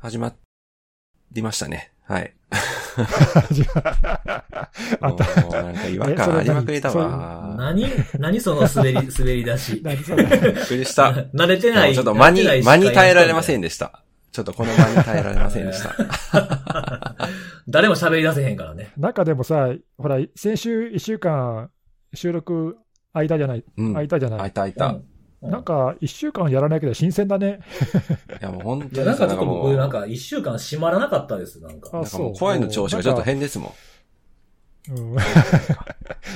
始まりましたね。はい。あった。もうなんか違和感ありまくりだわ。何？何その滑り、滑り出し。何それびっくりした。慣れてない。ちょっと間に間に耐えられませんん。でした。ちょっとこの間に耐えられませんでした。誰も喋り出せへんからね。なんかでもさ、ほら、先週1週間収録間じゃない、うん。空いたじゃない？開いた開いた。うんなんか1週間やらないけど新鮮だね。いやもう本いや、なんか当にさ、ちょっと僕、なんかもう、なんなか一週間閉まらなかったです、なんか。あかもう声の調子がちょっと変ですもん。うん、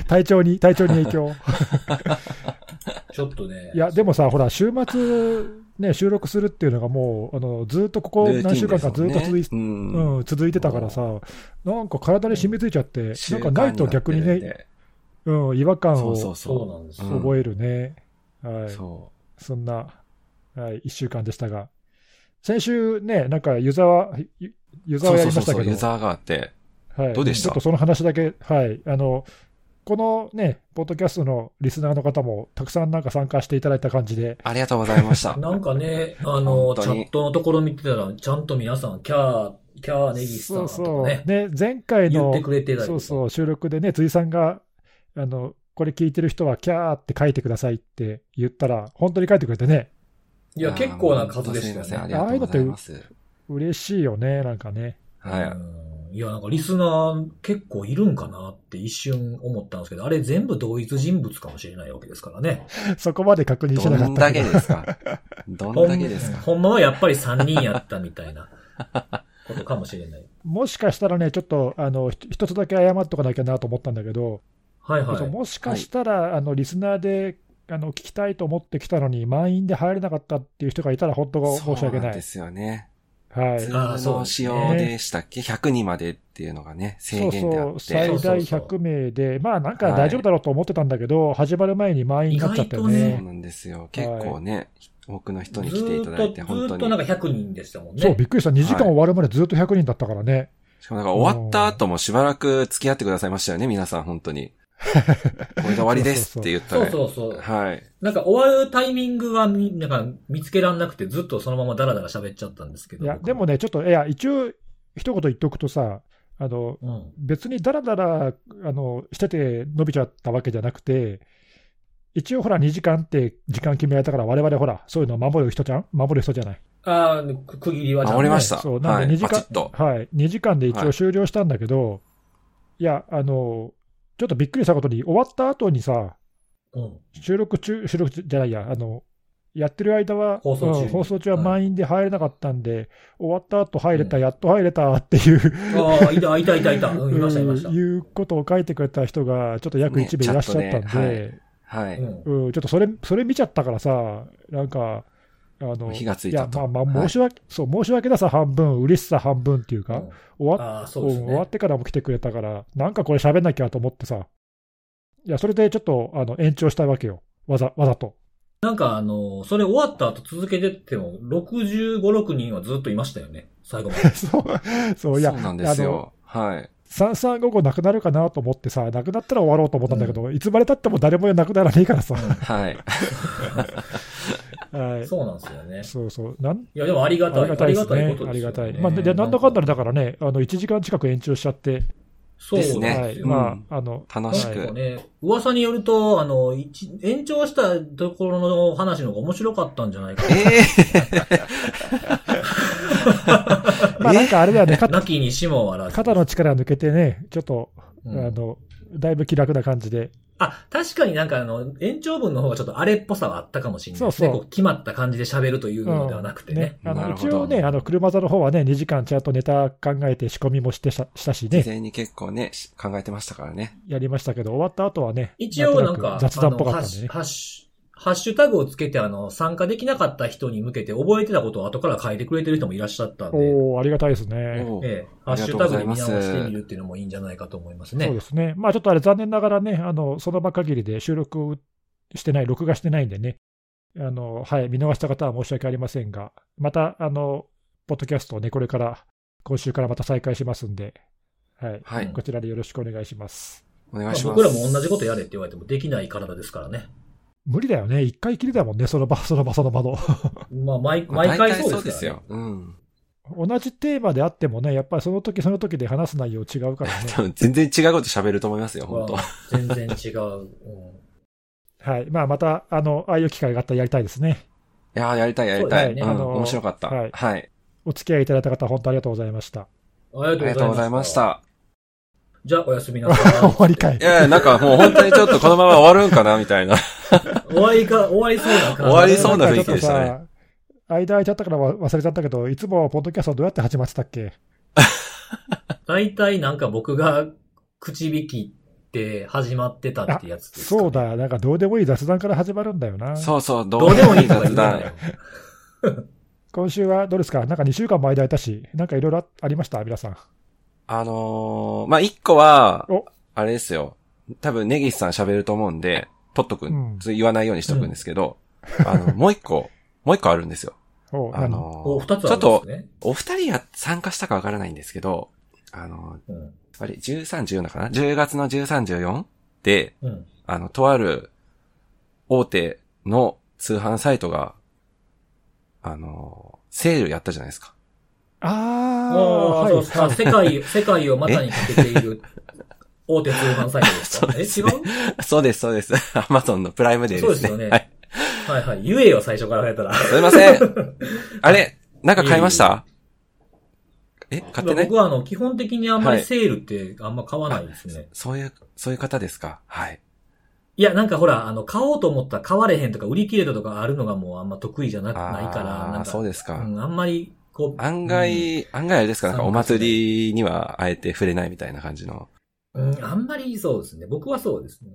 体調に、体調に影響。ちょっとね。いや、でもさ、ほら、週末、ね、収録するっていうのがもう、あの、ずっとここ何週間かずっと続い,、ねうんうん、続いてたからさ、なんか体に染みついちゃって、習慣なんかないと逆にね、うん、違和感を覚えるね。はう。い。そそんな、はい、一週間でしたが。先週ね、なんか湯沢、ゆ湯う。沢やそうそうそうそう、りましたけど、ユーザーがあって。はい、どうでした？ちょっとその話だけ、はい、あの、このね、ポッドキャストのリスナーの方もたくさんなんか参加していただいた感じで、ありがとうございました。なんかね、あの、チャットのところ見てたら、ちゃんと皆さん、キャー、キャーネギスさんとかそうそう、ね、ね、前回の言ってくれてたりとかそうそう収録でね、辻さんが、あの、これ聞いてる人はキャーって書いてくださいって言ったら、本当に書いてくれてね、いや、結構な数でしたよすいません、ありね。がとうございます。嬉しいよね、なんかね。はい。うんいや、なんかリスナー結構いるんかなって一瞬思ったんですけど、あれ全部同一人物かもしれないわけですからね。そこまで確認しどなかったけどんだけですか？どんだけですか？ほんまはやっぱり3人やったみたいなことかもしれない。もしかしたらね、ちょっと、あの、ひ一つだけ謝っとかなきゃなと思ったんだけど、はいはい。もしかしたら、あの、リスナーで、あの、聞きたいと思ってきたのに、満員で入れなかったっていう人がいたら、本当申し訳ない。そうなんですよね。はい。ズあーそうームの仕様でしたっけ ?100 人までっていうのがね、制限であって。最大そうそうそう100名で、まあなんか大丈夫だろうと思ってたんだけど、始まる前に満員になっちゃったよ意外とね。そうなんですよ。結構ね、多くの人に来ていただいて、本当ずーっとなんに。か100人でしたもんね。そう、びっくりした。2時間終わるまでずっと100人だったからね。しかもなんか終わった後もしばらく付き合ってくださいましたよね、皆さん、本当に。これで終わりですって言ったそうら。そうそう。はい。なんか終わるタイミングがみ、なんか見つけらんなくてずっとそのままダラダラ喋っちゃったんですけど。いや、僕でもね、ちょっと、いや、一応、一言言っとくとさ、あの、うん。別にダラダラ、あの、してて伸びちゃったわけじゃなくて、一応ほら2時間って時間決められたから、我々ほら、そういうの守る人じゃん？守る人じゃない？ああ、く区切りは守りました。そう、なんはい。で2時間、バチッと。はい、2時間で一応終了したんだけど、い、や、あの、ちょっとびっくりしたことに、終わった後にさ、うん。収録中、収録中じゃないや、あの、やってる間は、放送中にうん放送中は満員で入れなかったんで、終わった後入れた、うんやっと入れた っていう、ああ、いた、いた、いた、いた。うん、いました、いました。うんいうことを書いてくれた人が、ちょっと約1名いらっしゃったんで、ねチャットではい。うん。うん、ちょっとそれ、それ見ちゃったからさ、なんか、あの、火がついいやた、と。まあまあ、はい申し訳、そう、申し訳なさ半分、嬉しさ半分っていうか、うん終わっああ、そうですうん終わっね。てからも来てくれたから、なんかこれ喋んなきゃと思ってさ、いや、それでちょっと、あの、延長したわけよ。わざ、わざと。なんかあの、それ終わった後続けてっても、65、6人はずっといましたよね。最後まで。そう、そう、いや、そうなんですよ。はい。3355なくなるかなと思ってさ、なくなったら終わろうと思ったんだけど、いつまで経っても誰もなくならねえからさ。はい。はい。そうなんですよね。そうそう。なんいや、でもありがたい。ありがたいですねありがたいこ。とあですよね。りがたい。まあ、で、なんだかんだでだからね、あの、1時間近く延長しちゃって、そうですねはい。うんまあ、あの、楽しく。なんかね、噂によると、あの、一延長したところの話の方が面白かったんじゃないかえ まあなんかあれだよね、肩なきにしも。肩の力抜けてね、ちょっと、うんあの、だいぶ気楽な感じで。あ、確かになんかあの、延長分の方がちょっとあれっぽさはあったかもしれないですね。そうそうこう決まった感じで喋るというのではなくてね。あのなるほど一応ね、あの、車座の方はね、2時間ちゃんとネタ考えて仕込みもしてしたしたし事ね、前に結構ね、し考えてましたからね。やりましたけど、終わった後はね、一応なんとか、く雑談っぽかったんでね。ハッシュタグをつけてあの、参加できなかった人に向けて覚えてたことを後から書いてくれてる人もいらっしゃったんで、おー、ありがたいですね。ええ、ハッシュタグで見直してみるっていうのもいいんじゃないかと思いますそうね。ですね。まあちょっとあれ残念ながらね、あの、その場限りで収録してない、録画してないんでね、あの、はい、見逃した方は申し訳ありませんが、また、あの、ポッドキャストをね、これから、今週からまた再開しますんで、はい、はい。こちらでよろしくお願いします。まあお願いします。僕らも同じことやれって言われてもできない体ですからね。無理だよね。一回きりだもんね、その場、その場、その場の。まあ、毎まあ毎回そうです。よ。うん。同じテーマであってもね、やっぱりその時その時で話す内容違うからね。多分全然違うこと喋ると思いますよ、本当まあ全然違う。うんはい。まあ、また、あの、ああいう機会があったらやりたいですね。いやーやりたいやりたい。そうん、ねあのー面白かった。はいはい。お付き合いいただいた方、本当ありがとうございました。ありがとうございまし。た。じゃあ、おやすみなさ 終わりかいい。やいや、なんかもう本当にちょっとこのまま終わるんかな、みたいな。い。終わりか、終わりそうな感じ。終わりそうな雰囲気でしたねさ、間空いちゃったからわ忘れちゃったけど、いつもポッドキャストどうやって始まってたっけ？大体なんか僕が口引きって始まってたってやつですかね、そうだ、なんかどうでもいい雑談から始まるんだよな。そうそう、どどうでもいい雑談。今週はどうですか？なんか2週間も間空いたし、なんかいろいろありました？皆さん。あのー、まあ、一個はお、あれですよ。多分、ネギスさん喋ると思うんで、取っとくうんん、言わないようにしとくんですけど、あの、もう一個、もう一個あるんですよ。おあのーお、二つちょっとあるんです、ね。お二人や参加したかわからないんですけど、あのー、うん。あれ、13、14かな ?10 月の13、14で、うん。あの、とある大手の通販サイトが、あの、セールやったじゃないですか。あああ、あ、はい。そうあ世界、世界を股にかけている大手通販サイトですか？そうですえ、ね違うそうです、そうです。アマゾンのプライムデーですね。そうですよねはい。はいはい。言えよ、最初からやったら。すいません。あれ？なんか買いました？え買ってない僕はあの、基本的にあんまりはいセールってあんま買わないですね。そういう、そういう方ですか？はい。いや、なんかほら、あの、買おうと思ったら買われへんとか売り切れたとかあるのがもうあんま得意じゃなくないから、なんああ、か、そうですか。うん、あんまり、こう、案外、案外あれですかなんかお祭りにはあえて触れないみたいな感じの。うん、うん、あんまりそうですね。僕はそうですね。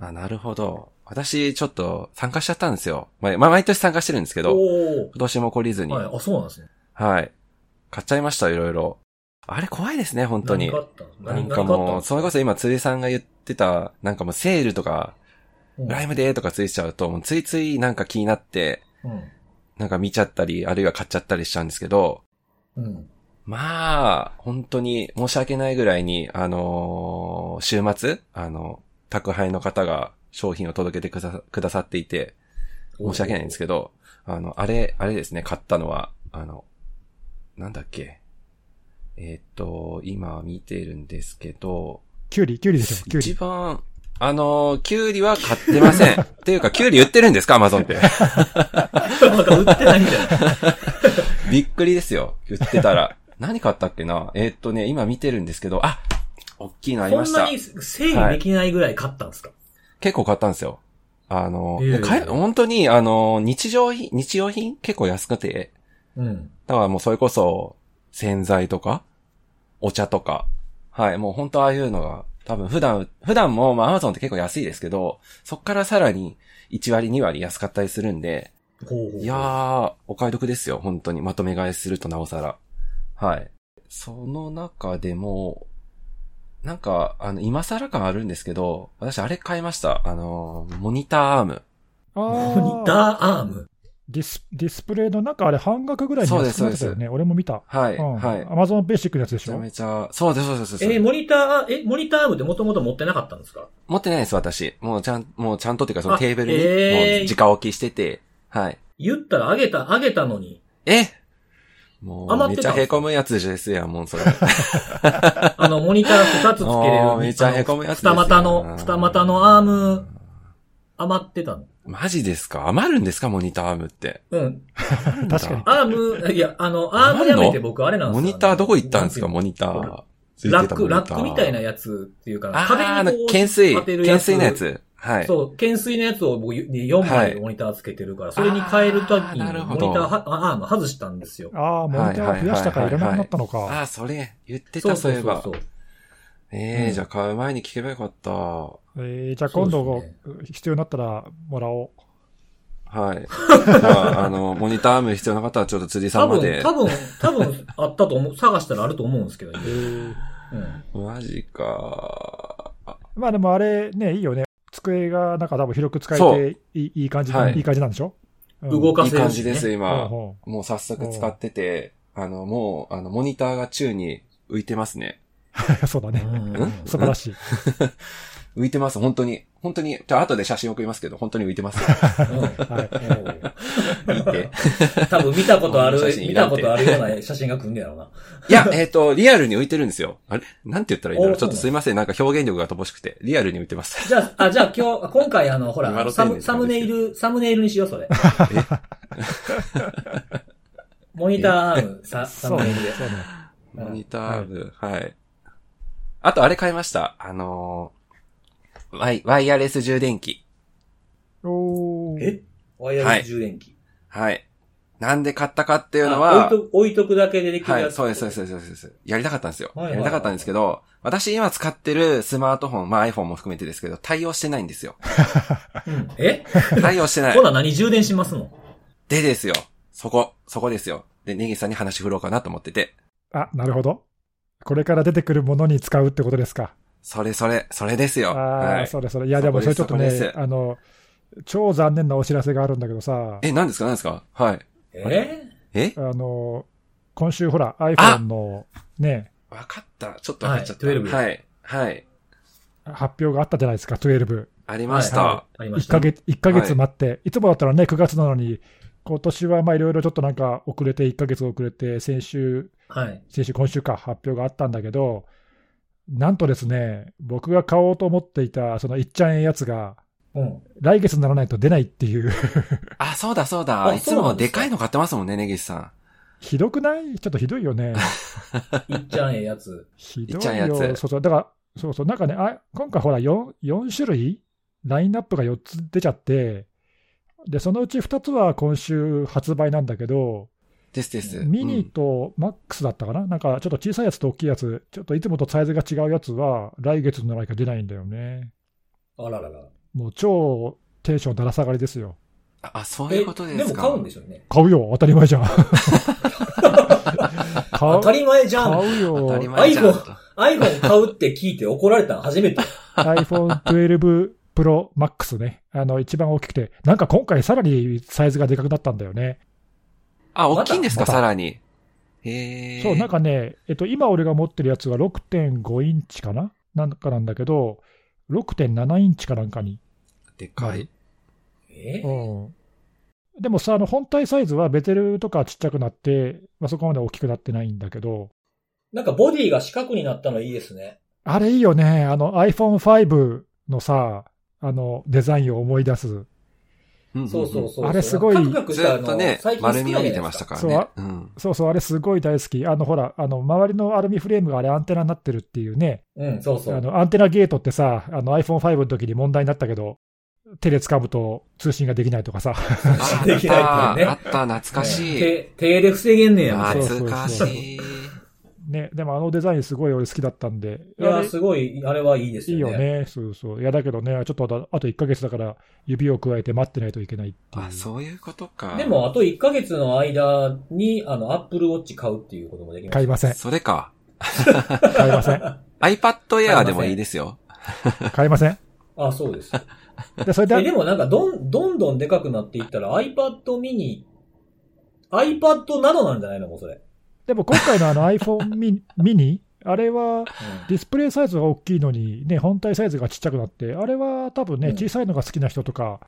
あ、なるほど。私、ちょっと参加しちゃったんですよ。まあ、まあ毎年参加してるんですけど、お今年も懲りずに。おはい、あ、そうなんですね。はい。買っちゃいました、いろいろ。あれ怖いですね、本当になんかもう、それこそ今、辻さんが言ってた、なんかもうセールとか、そライムデーとかついちゃうと、もうついついなんか気になって、うん。なんか見ちゃったり、あるいは買っちゃったりしちゃうんですけど、うん。まあ、本当に申し訳ないぐらいに、あのー週末、あの、宅配の方が商品を届けてくださくださっていて、申し訳ないんですけど、あの、あれ、あれですね、買ったのは、あの、なんだっけ？えーっと、今見てるんですけど、キュウリ、キュウリでしょ、キュウリ。一番、あの、キュウリは買ってません。っていうか、キュウリ売ってるんですか？アマゾンって。なんか売ってないんじゃない びっくりですよ。売ってたら。何買ったっけな？えーっとね、今見てるんですけど、あ大きいのありましたそんな。に整理できないぐらい買ったんですか、結構買ったんですよ。あの、ええ買え本当に、あの、日常品、日用品？結構安くて、うん。だからもうそれこそ、洗剤とか、お茶とか、はい、もう本当ああいうのが、多分普段、普段も、まあアマゾンって結構安いですけど、そっからさらに1割2割安かったりするんで、ほうほうほういやー、お買い得ですよ、本当に。まとめ買いするとなおさら。はい。その中でも、なんか、あの、今更感あるんですけど、私あれ買いました。あの、モニターアーム。あモニターあ、アーム？ディスディスプレイの中あれ半額ぐらいにそうです安くなってたよね。俺も見た。はい、うん。はい。アマゾンベーシックのやつでめちゃしょめちゃ、そうです、そうです、そうえーです。モニター、え、モニターアームってもともと持ってなかったんですか？持ってないです、私。もうちゃん、もうちゃんとっていうか、そのあテーブルに、えーもう直置きしてて、はい。言ったらあげた、あげたのに。え？もう、余ってんめちゃ凹むやつですやん、もうそれ。あの、モニター二つつけれる。めっちゃ凹むやつですよ二股の、二股のアーム、余ってたの。マジですか？余るんですか？モニターアームって。うん。確かに。アーム、いや、あの、アームやめて僕あれなんですよ。モニターどこ行ったんですか？モニター。ラック、ラックみたいなやつっていうか、壁にこう懸垂、当てる懸垂のや。つ。はい。そう、懸垂のやつを僕4枚モニターつけてるから、それに変えるときにモニどターはあアーム外したんですよ。ああ、モニター増やしたからいらなくなったのあか。あ、それ、言ってた、そういえば。そう。ええうんじゃあ買う前に聞けばよかった。えー、じゃあ今度そうです必要になったらもらおう。はい。まあ、あの、モニターアーム必要な方はちょっと辻さ多分、んまで。多分、多分あったと思う、探したらあると思うんですけどね。うん。マジか。あまあでもあれね、いいよね。机がなんか多分広く使そうえていいいい感じな、はいい、い感じなんでしょ、うん動かいいせるし、ね。感じです、今。ほもう早速使ってて、あの、もう、あの、モニターが宙に浮いてますね。う そうだね。素晴らしい。浮いてます、本当に。本当に。じゃあ後で写真送りますけど、本当に浮いてます。うんはい。見て。多分見たことある見たことあるような写真が来んねやろな。いや、えっ、と、リアルに浮いてるんですよ。あれ？なんて言ったらいいんだろう。おちょっとすいません。なんか表現力が乏しくて。リアルに浮いてます。じゃあ、あ、じゃあ今日、今回あの、ほ今ら、サムサムネイル、サムネイルにしよう、それ。モニターアーム、サムネイルで。。モニター部、はい。あと、あれ買いました。あのーワイ、ワイヤレス充電器。おー。え？ワイヤレス充電器。はい。なんで買ったかっていうのあは、置いと、置いとくだけでできるはい、やつ。そうです、そうです、そうですそうです。やりたかったんですよ。はいはいはいやりたかったんですけど、私今使ってるスマートフォン、まあ iPhone も含めてですけど、対応してないんですよ。うんえ？対応してないほ。な何充電しますの？でですよ。そこ、そこですよ。で、ネギさんに話振ろうかなと思ってて。あ、なるほど。これから出てくるものに使うってことですか？それそれ、それですよ。ああ、はい。それそれ。いや、でもそれちょっとねあの、超残念なお知らせがあるんだけどさ、え、何ですか？何ですか？はい。え？え？あの、今週ほら、iPhone のね、わかった。ちょっとわかっちゃった。はい12はい。はい。発表があったじゃないですか、12。ありました。はいはいありまし1た。ヶ月、一ヶ月待って、いつもだったらね、9月なのに、今年はまあいろいろちょっとなんか遅れて、1ヶ月遅れて、先週、はい。先週、今週か、発表があったんだけど、なんとですね、僕が買おうと思っていた、そのいっちゃんええやつが、うん。来月にならないと出ないっていう、あ、そうだそうだ。あいつもですか？いの買ってますもんね、ネギスさん。ひどくない？ちょっとひどいよね。いっちゃんええやつ。ひどいよ。そうそう。だから、そうそう。なんかね、あ今回ほら4、4種類？ラインナップが4つ出ちゃって、で、そのうち2つは今週発売なんだけど、ですです。ミニうんとマックスだったかな、なんかちょっと小さいやつと大きいやつ、ちょっといつもとサイズが違うやつは、来月にないか出ないんだよね。あららら。もう超テンションだら下がりですよ。あ、あそういうことですか？でも買うんでしょうね。買うよ、当たり前じゃん。当たり前じゃん。買うよ。当たり前じゃん iPhone iPhone 買うって聞いて怒られたの初めて。iPhone 12 Pro Max ね。あの、一番大きくて。なんか今回さらにサイズがでかくなったんだよね。あ、大きいんですか、またさらに。へえ。そう、なんかね、えっと、今俺が持ってるやつは6.5インチかな？なんかなんだけど、6.7インチかなんかに。でかい。えうん。でもさ、あの、本体サイズはベテルとかちっちゃくなって、まあ、そこまで大きくなってないんだけど、なんかボディが四角になったのいいですね。あれいいよね。あの iPhone5 のさ、あの、デザインを思い出す。そうそうそう。あれすごいずっとね最、近丸みを見てますしたからね。うん。そうそう、あれすごい大好き。あの、ほら、あの、周りのアルミフレームがあれアンテナになってるっていうね。うん、そうそう。あの、アンテナゲートってさ、あの iPhone5 の時に問題になったけど、手で掴むと通信ができないとかさ。ああっできないた、ってねあった、懐かしい。手、手で防げんねや。そう懐かしい。ね、でもあのデザインすごい俺好きだったんで。いや、すごい、あれはいいですいいよね。よね。そうそう。いや、だけどね、ちょっとあとあと1ヶ月だから、指を加えて待ってないといけないっていう。あ、そういうことか。でも、あと1ヶ月の間に、あの、Apple Watch 買うっていうこともできます。買いません。それか。買いません。iPad Air でもいいですよ。買いません。あ、そうです。で、それえ、で、でもなんか、どん、どんどんでかくなっていったら iPad mini、iPad などなんじゃないの？もうそれ。でも今回のあの iPhone ミミニ、あれはうんディスプレイサイズが大きいのに、ね、本体サイズがちっちゃくなって、あれは多分ね、うん小さいのが好きな人とか、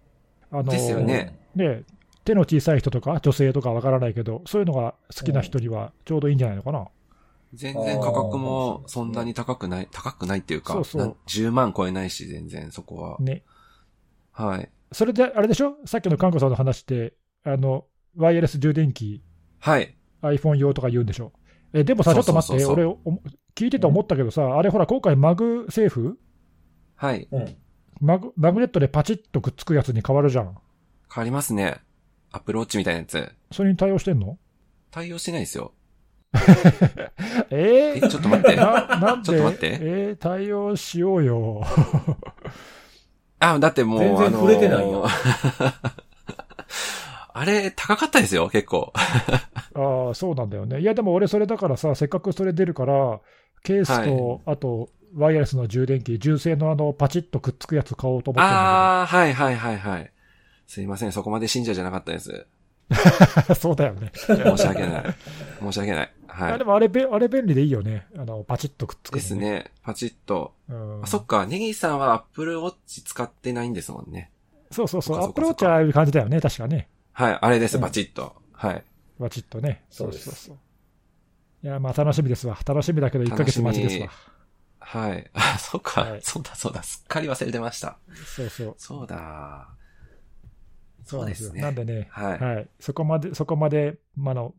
あのですよねね手の小さい人とか、女性とかわからないけど、そういうのが好きな人にはちょうどいいんじゃないのかな。全然価格もそんなに高くない、高くないっていうか、そうそうなん10万超えないし、全然そこは。ね。はい。それで、あれでしょ？さっきの看護さんの話で、あの、ワイヤレス充電器、はい。iPhone 用とか言うんでしょえ、でもさ、ちょっと待って、俺、お聞いてて思ったけどさ、あれほら、今回マグセーフ？はい。うん。マグマグネットでパチッとくっつくやつに変わるじゃん。変わりますね。アップルウォッチみたいなやつ。それに対応してんの？対応してないですよ。ええ、ちょっと待って。ななんで？ちょっと待ってえー？対応しようよ。あ、だってもう、全然あのー触れてないよあれ、高かったですよ、結構。ああ、そうなんだよね。いや、でも俺、それだからさ、せっかくそれ出るから、ケースと、あと、ワイヤレスの充電器、純正のあの、パチッとくっつくやつ買おうと思ってああ、はいはいはいはい。すいません、そこまで信者じゃなかったです。そうだよね。申し訳ない。申し訳ない。はい。あでもあれべ、あれ便利でいいよね。あの、パチッとくっつくのです。ね。パチッと。うんあ、そっか、ネギさんは Apple Watch 使ってないんですもんね。そうそうそう。アップルウォッチはああいう感じだよね、確かね。はい、あれです、うんパチッと。はい。パチッとね。そうですそう。いや、まあ楽しみですわ。楽しみだけど1ヶ月待ちですわ。はい。あ、そっか、はいそうだそうだ、すっかり忘れてました。そうそう。そうだ。そうですよ。ね。なんでね、はい。はい。そこまで、そこまで、まああの、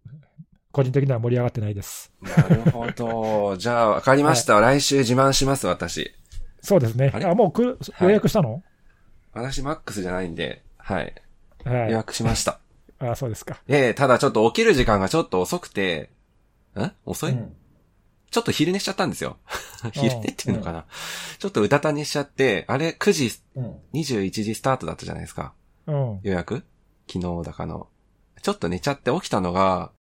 個人的には盛り上がってないです。なるほど。じゃあ、わかりました。来週自慢します、私。そうですね。あもうくはい予約したの？私、マックスじゃないんで、はい。はい。予約しました。あ、そうですか。ええただちょっと起きる時間がちょっと遅くて、ん？遅い、うんちょっと昼寝しちゃったんですよ。昼寝っていうのかな、ちょっとうたた寝しちゃって、あれ9時、うん。21時スタートだったじゃないですか。うん。予約？昨日だかの。ちょっと寝ちゃって起きたのが、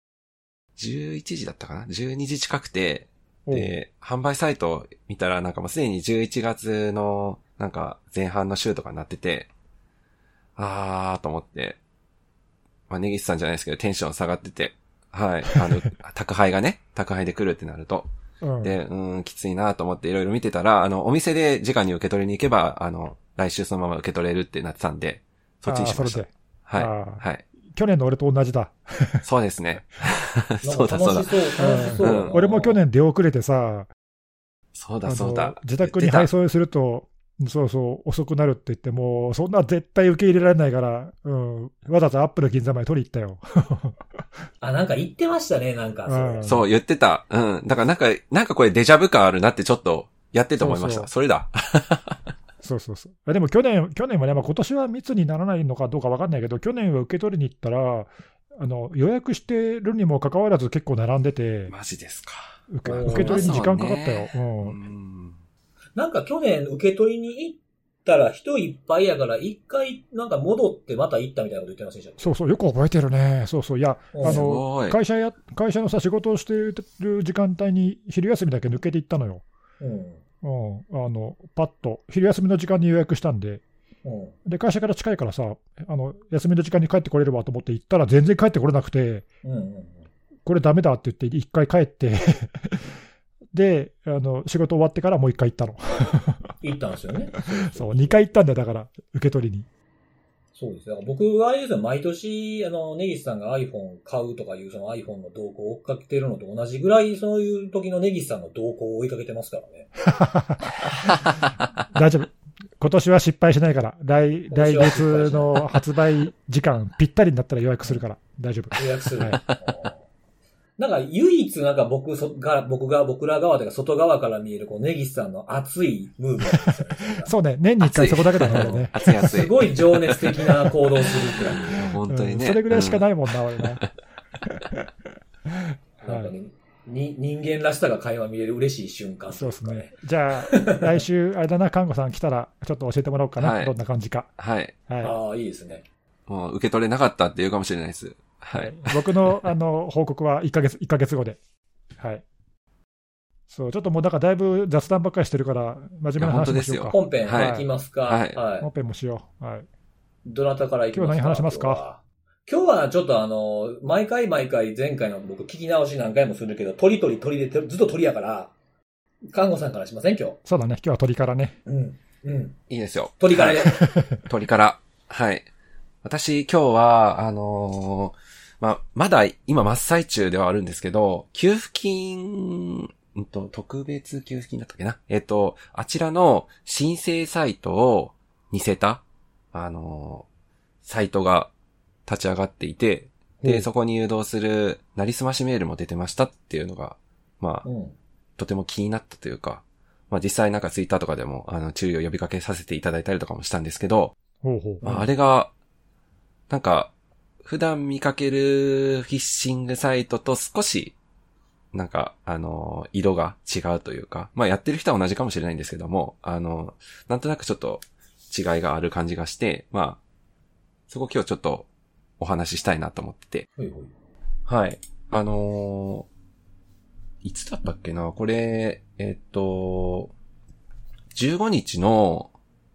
11時だったかな ?12 時近くて、で、販売サイト見たらなんかもうすでに11月のなんか前半の週とかになってて、あーと思って、まあ、ネギスさんじゃないですけどテンション下がってて、はい。あの、宅配がね、宅配で来るってなると。うん。で、うーん、きついなと思っていろいろ見てたら、あの、お店で直に受け取りに行けば、あの、来週そのまま受け取れるってなってたんで、そっちにしました。はい。はい。去年の俺と同じだ。そうですね。そうだそうだ。俺も去年出遅れてさ、そうだそうだ。自宅に配送すると、そうそう、遅くなるって言って、もう、そんな絶対受け入れられないから、うん、わざわざアップル銀座まで取り行ったよ。あ、なんか言ってましたね、なんか。うんそう、言ってた。うん。だからなんか、なんかこれデジャブ感あるなってちょっとやってて思いました。そそうそうれだ。そうそうそう。あでも去年、去年はね、まあ、今年は密にならないのかどうかわかんないけど、去年は受け取りに行ったら、あの予約してるにもかかわらず結構並んでて、マジですか。受け取りに時間かかったよ。ううんん。なんか去年受け取りに行ったら人いっぱいやから、一回なんか戻ってまた行ったみたいなこと言ってませんでしたそうそう、よく覚えてるね。そうそう。いや、あの。会社や、会社のさ、仕事をしてる時間帯に昼休みだけ抜けて行ったのよ。うん。うん。あの、パッと、昼休みの時間に予約したんで、うん。で、会社から近いからさ、あの、休みの時間に帰ってこれればと思って行ったら全然帰ってこれなくて、うん。うん。これダメだって言って、一回帰って、で、あの、仕事終わってからもう一回行ったの。行ったんですよね。そう、二回行ったんだよ、だから、受け取りに。そうです。だから僕はあ毎年、あの、ネギスさんが iPhone 買うとかいうその iPhone の動向を追っかけてるのと同じぐらい、そういう時のネギスさんの動向を追いかけてますからね。大丈夫。今年は失敗しないから、来、来月の発売時間ぴったりになったら予約するから、大丈夫。予約する。はいうんなんか唯一なんか僕そが、僕が、僕ら側というか外側から見えるこうネギスさんの熱いムーブそうね、年に一回そこだけだね、俺ね。熱い熱い。すごい情熱的な行動をするって感本当にね。うんそれぐらいしかい。ないもんな、俺ね。じ。なんかね、に人間らしさが垣間見える嬉しい瞬間とそいうですね。。じゃあ、来週、あれだな、看護さん来たら、ちょっと教えてもらおうかな、はいどんな感じか。はい。はああ、いいですね。もう受け取れなかったって言うかもしれないです。い。はい。僕の、あの、報告は1ヶ月、一ヶ月後で。はい。そう、ちょっともう、だからだいぶ雑談ばっかりしてるから、真面目な話もしようか。本編はいいきますか？はいはい。本編もしよう。はい。どなたからいきますか？今日何話しますか？今日はちょっとあの、毎回毎回前回の僕聞き直し何回もするけど、鳥鳥鳥でずっと鳥やから、看護さんからしません？今日。そうだね、今日は鳥からね。うん。うん。いいですよ。鳥からで。はい鳥から。はい。私、今日は、あのーまあ、まだ今真っ最中ではあるんですけど、給付金、うんと、特別給付金だったっけな？えっと、あちらの申請サイトを似せた、あのーサイトが立ち上がっていて、で、うんそこに誘導する、なりすましメールも出てましたっていうのが、まあ、うん。とても気になったというか、まあ実際なんかツイッターとかでも、あの、注意を呼びかけさせていただいたりとかもしたんですけど、ほうほう。まあ、あれが、なんか、普段見かけるフィッシングサイトと少し、なんか、あの、色が違うというか、まあやってる人は同じかもしれないんですけども、あの、なんとなくちょっと違いがある感じがして、まあ、そこ今日ちょっとお話ししたいなと思ってて、ほい。はい。あのーいつだったっけな？これ、えっと、15日の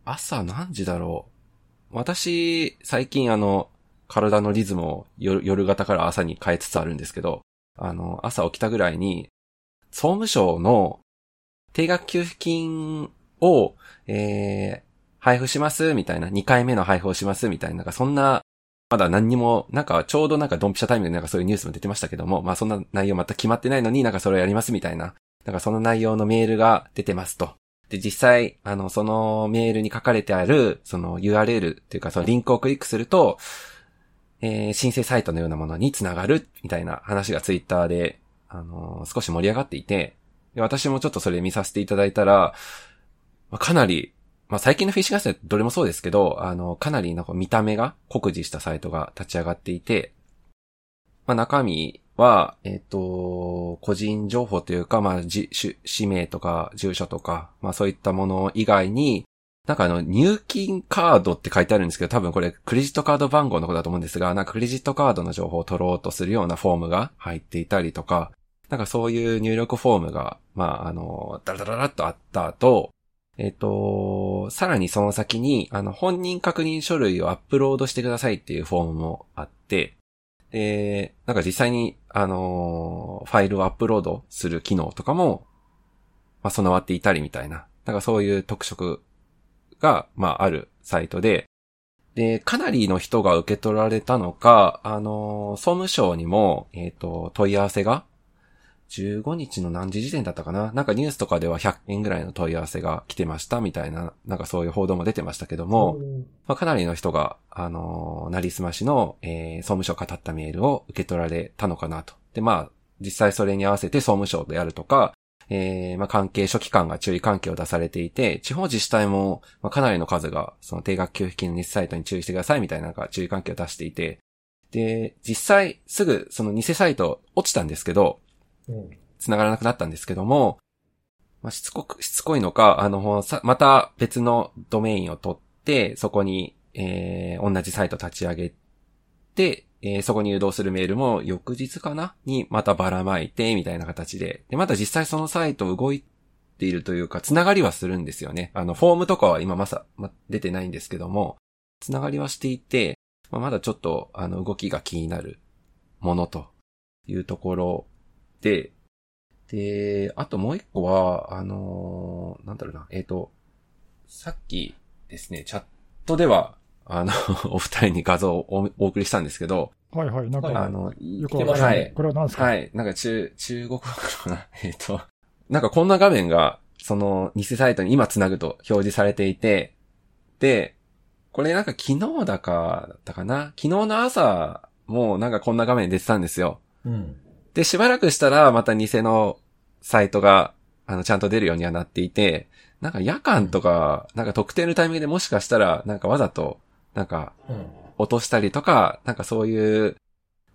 朝何時だろう？私、最近あの、体のリズムを夜型から朝に変えつつあるんですけど、あの、朝起きたぐらいに、総務省の定額給付金を、えー、配布しますみたいな、2回目の配布をしますみたいな、なんかそんな、まだ何にも、なんかちょうどなんかドンピシャタイムでなんかそういうニュースも出てましたけども、まあそんな内容また決まってないのになんかそれをやりますみたいな、なんかその内容のメールが出てますと。で、実際、あの、そのメールに書かれてある、その URL っていうか、そのリンクをクリックすると、えー、申請サイトのようなものにつながる、みたいな話がツイッターで、あのー、少し盛り上がっていて、私もちょっとそれ見させていただいたら、まあ、かなり、まあ、最近のフィッシュガスどれもそうですけど、あの、かなりなんか見た目が酷似したサイトが立ち上がっていて、まあ、中身は、えっ、ー、と、個人情報というか、まあ、じ、氏名とか、住所とか、まあそういったもの以外に、なんかあの、入金カードって書いてあるんですけど、多分これクレジットカード番号のことだと思うんですが、なんかクレジットカードの情報を取ろうとするようなフォームが入っていたりとか、なんかそういう入力フォームが、まあ、あの、ダラダラダとあった後、えっ、と、さらにその先に、あの、本人確認書類をアップロードしてくださいっていうフォームもあって、で、なんか実際に、あの、ファイルをアップロードする機能とかも、まあ、備わっていたりみたいな、なんかそういう特色が、まあ、あるサイトで、で、かなりの人が受け取られたのか、あのー、総務省にも、えっ、ー、と、問い合わせが15日の何時時点だったかな？なんかニュースとかでは100件ぐらいの問い合わせが来てましたみたいな、なんかそういう報道も出てましたけども、まあ、かなりの人が、あのー、なりすましの、えー、総務省が語ったメールを受け取られたのかなと。で、まあ、実際それに合わせて総務省であるとか、えー、まあ、関係諸機関が注意喚起を出されていて、地方自治体も、まあ、かなりの数が、その定額給付金の日サイトに注意してくださいみたいななんか注意喚起を出していて、で、実際すぐその偽サイト落ちたんですけど、繋がらなくなったんですけども、まあ、しつこく、しつこいのか、あの、また別のドメインを取って、そこに、えー、同じサイト立ち上げて、えー、そこに誘導するメールも翌日かなにまたばらまいて、みたいな形で。で、また実際そのサイト動いているというか、つながりはするんですよね。あの、フォームとかは今まさ、ま、出てないんですけども、つながりはしていて、まあ、まだちょっと、あの、動きが気になるものというところで、で、あともう一個は、あのー、なんだろうな、えっ、ー、と、さっきですね、チャットでは、あの、お二人に画像をお送りしたんですけど、はいはい、なんか、あの、よくわかんない。これは何ですか？はい、なんか中、中国語かな えっ、ー、と、なんかこんな画面が、その、偽サイトに今繋ぐと表示されていて、で、これなんか昨日だか、だったかな？昨日の朝、もうなんかこんな画面出てたんですよ。うん。で、しばらくしたらまた偽のサイトが、あの、ちゃんと出るようにはなっていて、なんか夜間とか、なんか特定のタイミングでもしかしたら、なんかわざと、なんか、落としたりとか、なんかそういう、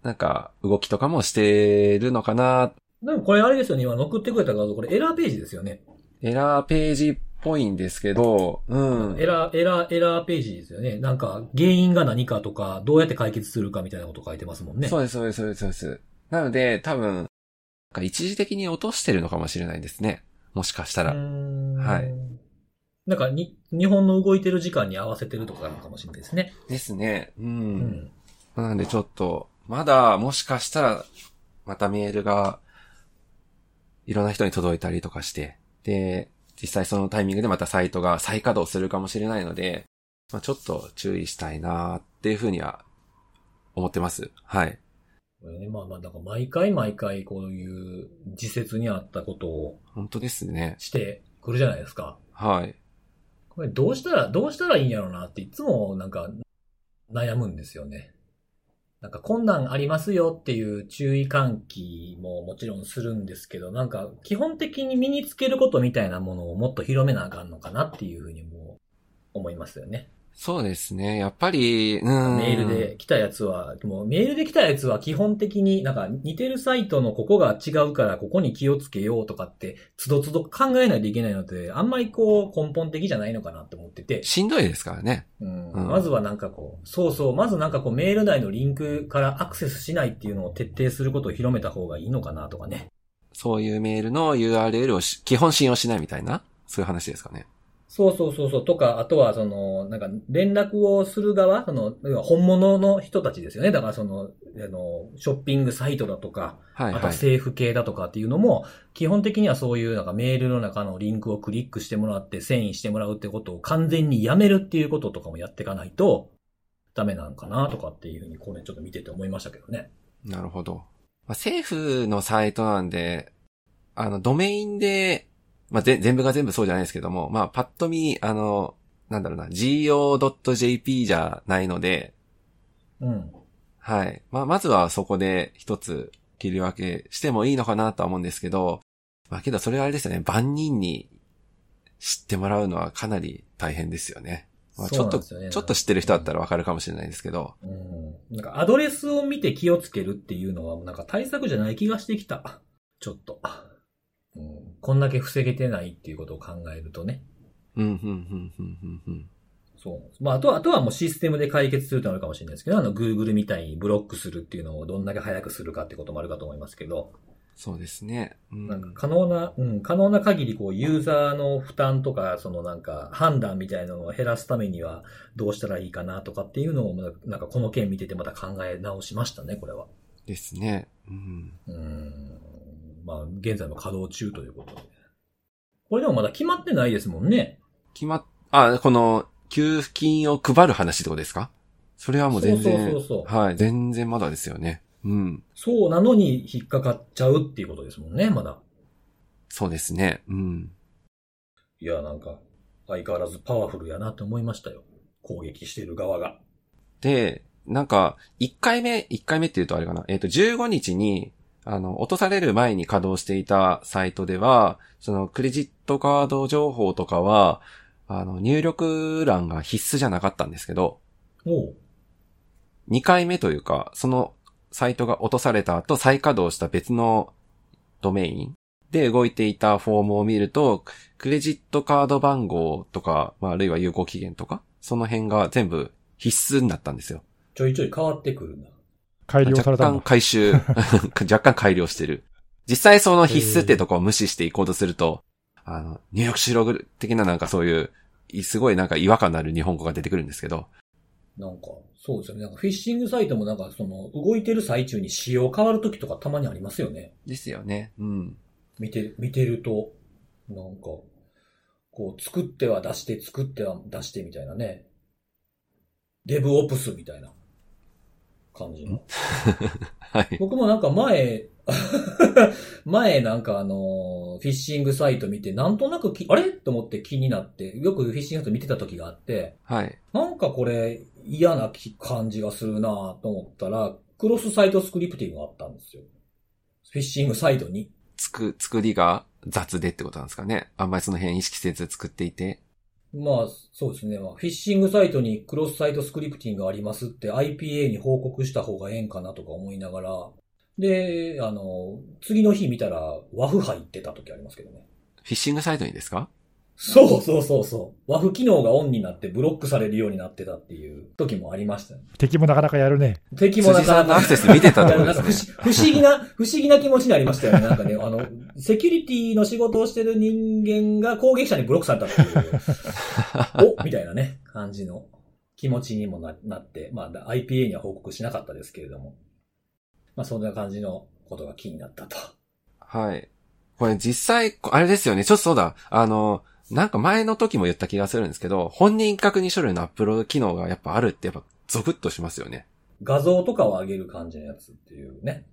なんか動きとかもしてるのかな。でもこれあれですよね、今送ってくれた画像、これエラーページですよね。エラーページっぽいんですけど、うん。エラー、エラー、エラーページですよね。なんか、原因が何かとか、どうやって解決するかみたいなこと書いてますもんね。そうです、そうです、そうです、そうです。なので、多分、一時的に落としてるのかもしれないですね。もしかしたら。はい。なんかに、日本の動いてる時間に合わせてるとかなのかもしれないですね。ですね。うん。うん、なんでちょっと、まだもしかしたら、またメールが、いろんな人に届いたりとかして、で、実際そのタイミングでまたサイトが再稼働するかもしれないので、まあ、ちょっと注意したいなっていうふうには思ってます。はい。ね、まあまあ、だから毎回毎回こういう自説にあったことを。本当ですね。してくるじゃないですか。はい。これどうしたら、どうしたらいいんやろうなっていつもなんか悩むんですよね。なんか困難ありますよっていう注意喚起ももちろんするんですけど、なんか基本的に身につけることみたいなものをもっと広めなあかんのかなっていうふうにも思いますよね。そうですね。やっぱり、うん。メールで来たやつは、もうメールで来たやつは基本的になんか似てるサイトのここが違うからここに気をつけようとかって、つどつど考えないといけないので、あんまりこう根本的じゃないのかなって思ってて。しんどいですからね。うん。うん、まずはなんかこう、そうそう、まずなんかこうメール内のリンクからアクセスしないっていうのを徹底することを広めた方がいいのかなとかね。そういうメールの URL を基本信用しないみたいな、そういう話ですかね。そうそうそうそう。とか、あとは、その、なんか、連絡をする側、その、本物の人たちですよね。だから、その、あの、ショッピングサイトだとか、はいはい。あと政府系だとかっていうのも、基本的にはそういうなんかメールの中のリンクをクリックしてもらって遷移してもらうってことを完全にやめるっていうこととかもやっていかないとダメなのかなとかっていうふうにこれちょっと見てて思いましたけどね。なるほど。まあ、政府のサイトなんで、あの、ドメインで、まあ、ぜ全部が全部そうじゃないですけども、まあ、パッと見、あの、なんだろうな、go.jp じゃないので、うん。はい。まあ、まずはそこで一つ切り分けしてもいいのかなとは思うんですけど、まあ、けどそれはあれですよね、万人に知ってもらうのはかなり大変ですよね。まあ、ちょっと、ねちょっと知ってる人だったらわかるかもしれないですけど、うん。なんかアドレスを見て気をつけるっていうのはなんか対策じゃない気がしてきた。ちょっと。うん。こんだけ防げてないっていうことを考えるとね。うん、うん、うん、うん、うん、うん。そう。まあ、あとは、あとはもうシステムで解決するとなるかもしれないですけど、あの、Google みたいにブロックするっていうのをどんだけ早くするかってこともあるかと思いますけど、そうですね。うんなんか可能な、うん、可能な限りこう、ユーザーの負担とか、そのなんか、判断みたいなのを減らすためにはどうしたらいいかなとかっていうのを、なんかこの件見ててまた考え直しましたね、これは。ですね。うん。うん。まあ、現在も稼働中ということで。これでもまだ決まってないですもんね。決まっ、あ、この、給付金を配る話ってことですか？それはもう全然、そうそうそうそうはい、全然まだですよね。うん。そうなのに引っかかっちゃうっていうことですもんね、まだ。そうですね。うん。いや、なんか、相変わらずパワフルやなって思いましたよ。攻撃してる側が。で、なんか、1回目、1回目って言うとあれかな。えっ、と、15日に、あの、落とされる前に稼働していたサイトでは、その、クレジットカード情報とかは、あの、入力欄が必須じゃなかったんですけど、おう。2回目というか、そのサイトが落とされた後再稼働した別のドメインで動いていたフォームを見ると、クレジットカード番号とか、まあ、あるいは有効期限とか、その辺が全部必須になったんですよ。ちょいちょい変わってくるんだ。改良され若干。回収、若干改良してる。実際その必須ってとこを無視していこうとすると、あの、入力しろ的ななんかそういう、すごいなんか違和感のある日本語が出てくるんですけど、なんか、そうですよね。なんかフィッシングサイトもなんか、その、動いてる最中に仕様変わるときとかたまにありますよね。ですよね。うん。見て、見てると、なんか、こう、作っては出して、作っては出してみたいなね。デブオプスみたいな感じの？はい。僕もなんか前、前なんかあの、フィッシングサイト見て、なんとなくき、あれ？と思って気になって、よくフィッシングサイト見てた時があって、はい。なんかこれ嫌なき感じがするなと思ったら、クロスサイトスクリプティングがあったんですよ。フィッシングサイトに。つく、作りが雑でってことなんですかね。あんまりその辺意識せず作っていて。まあ、そうですね。まあ、フィッシングサイトにクロスサイトスクリプティングがありますって IPA に報告した方がええんかなとか思いながら、で、あの、次の日見たら和風入ってた時ありますけどね。フィッシングサイトにですか？そうそうそうそう。和風機能がオンになってブロックされるようになってたっていう時もありましたね。敵もなかなかやるね。敵もなかなかアクセス見てたん不思議な、不思議な気持ちになりましたよね。なんかね、あの、セキュリティの仕事をしてる人間が攻撃者にブロックされたっていう、おみたいなね、感じの気持ちにもななって、まあ、IPA には報告しなかったですけれども、まあ、そんな感じのことが気になったと。はい。これ実際、あれですよね。ちょっとそうだ。あの、なんか前の時も言った気がするんですけど、本人確認書類のアップロード機能がやっぱあるってやっぱゾクッとしますよね。画像とかを上げる感じのやつっていうね。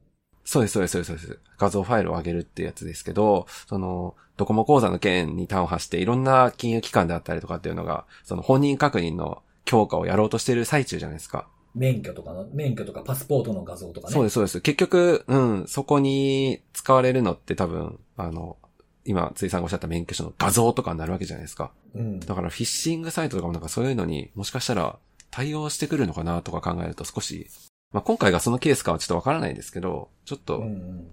そうです、そうです、そうですそうです。画像ファイルを上げるってやつですけど、その、ドコモ口座の件に端を発していろんな金融機関であったりとかっていうのが、その本人確認の強化をやろうとしている最中じゃないですか。免許とかの、免許とかパスポートの画像とかね。そうです、そうです。結局、うん、そこに使われるのって多分、あの、今、ついさんがおっしゃった免許証の画像とかになるわけじゃないですか。うん。だからフィッシングサイトとかもなんかそういうのにもしかしたら対応してくるのかなとか考えると少し、まあ、今回がそのケースかはちょっとわからないですけど、ちょっとうんうん。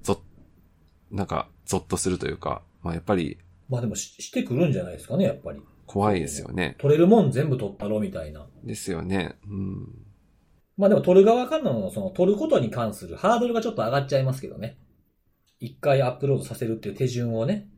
なんかゾッとするというか、まあやっぱりまあでもししてくるんじゃないですかね、やっぱり。怖いですよね。取れるもん全部取ったろみたいな。ですよね。うん。まあでも取る側からの、その取ることに関するハードルがちょっと上がっちゃいますけどね。一回アップロードさせるっていう手順をね。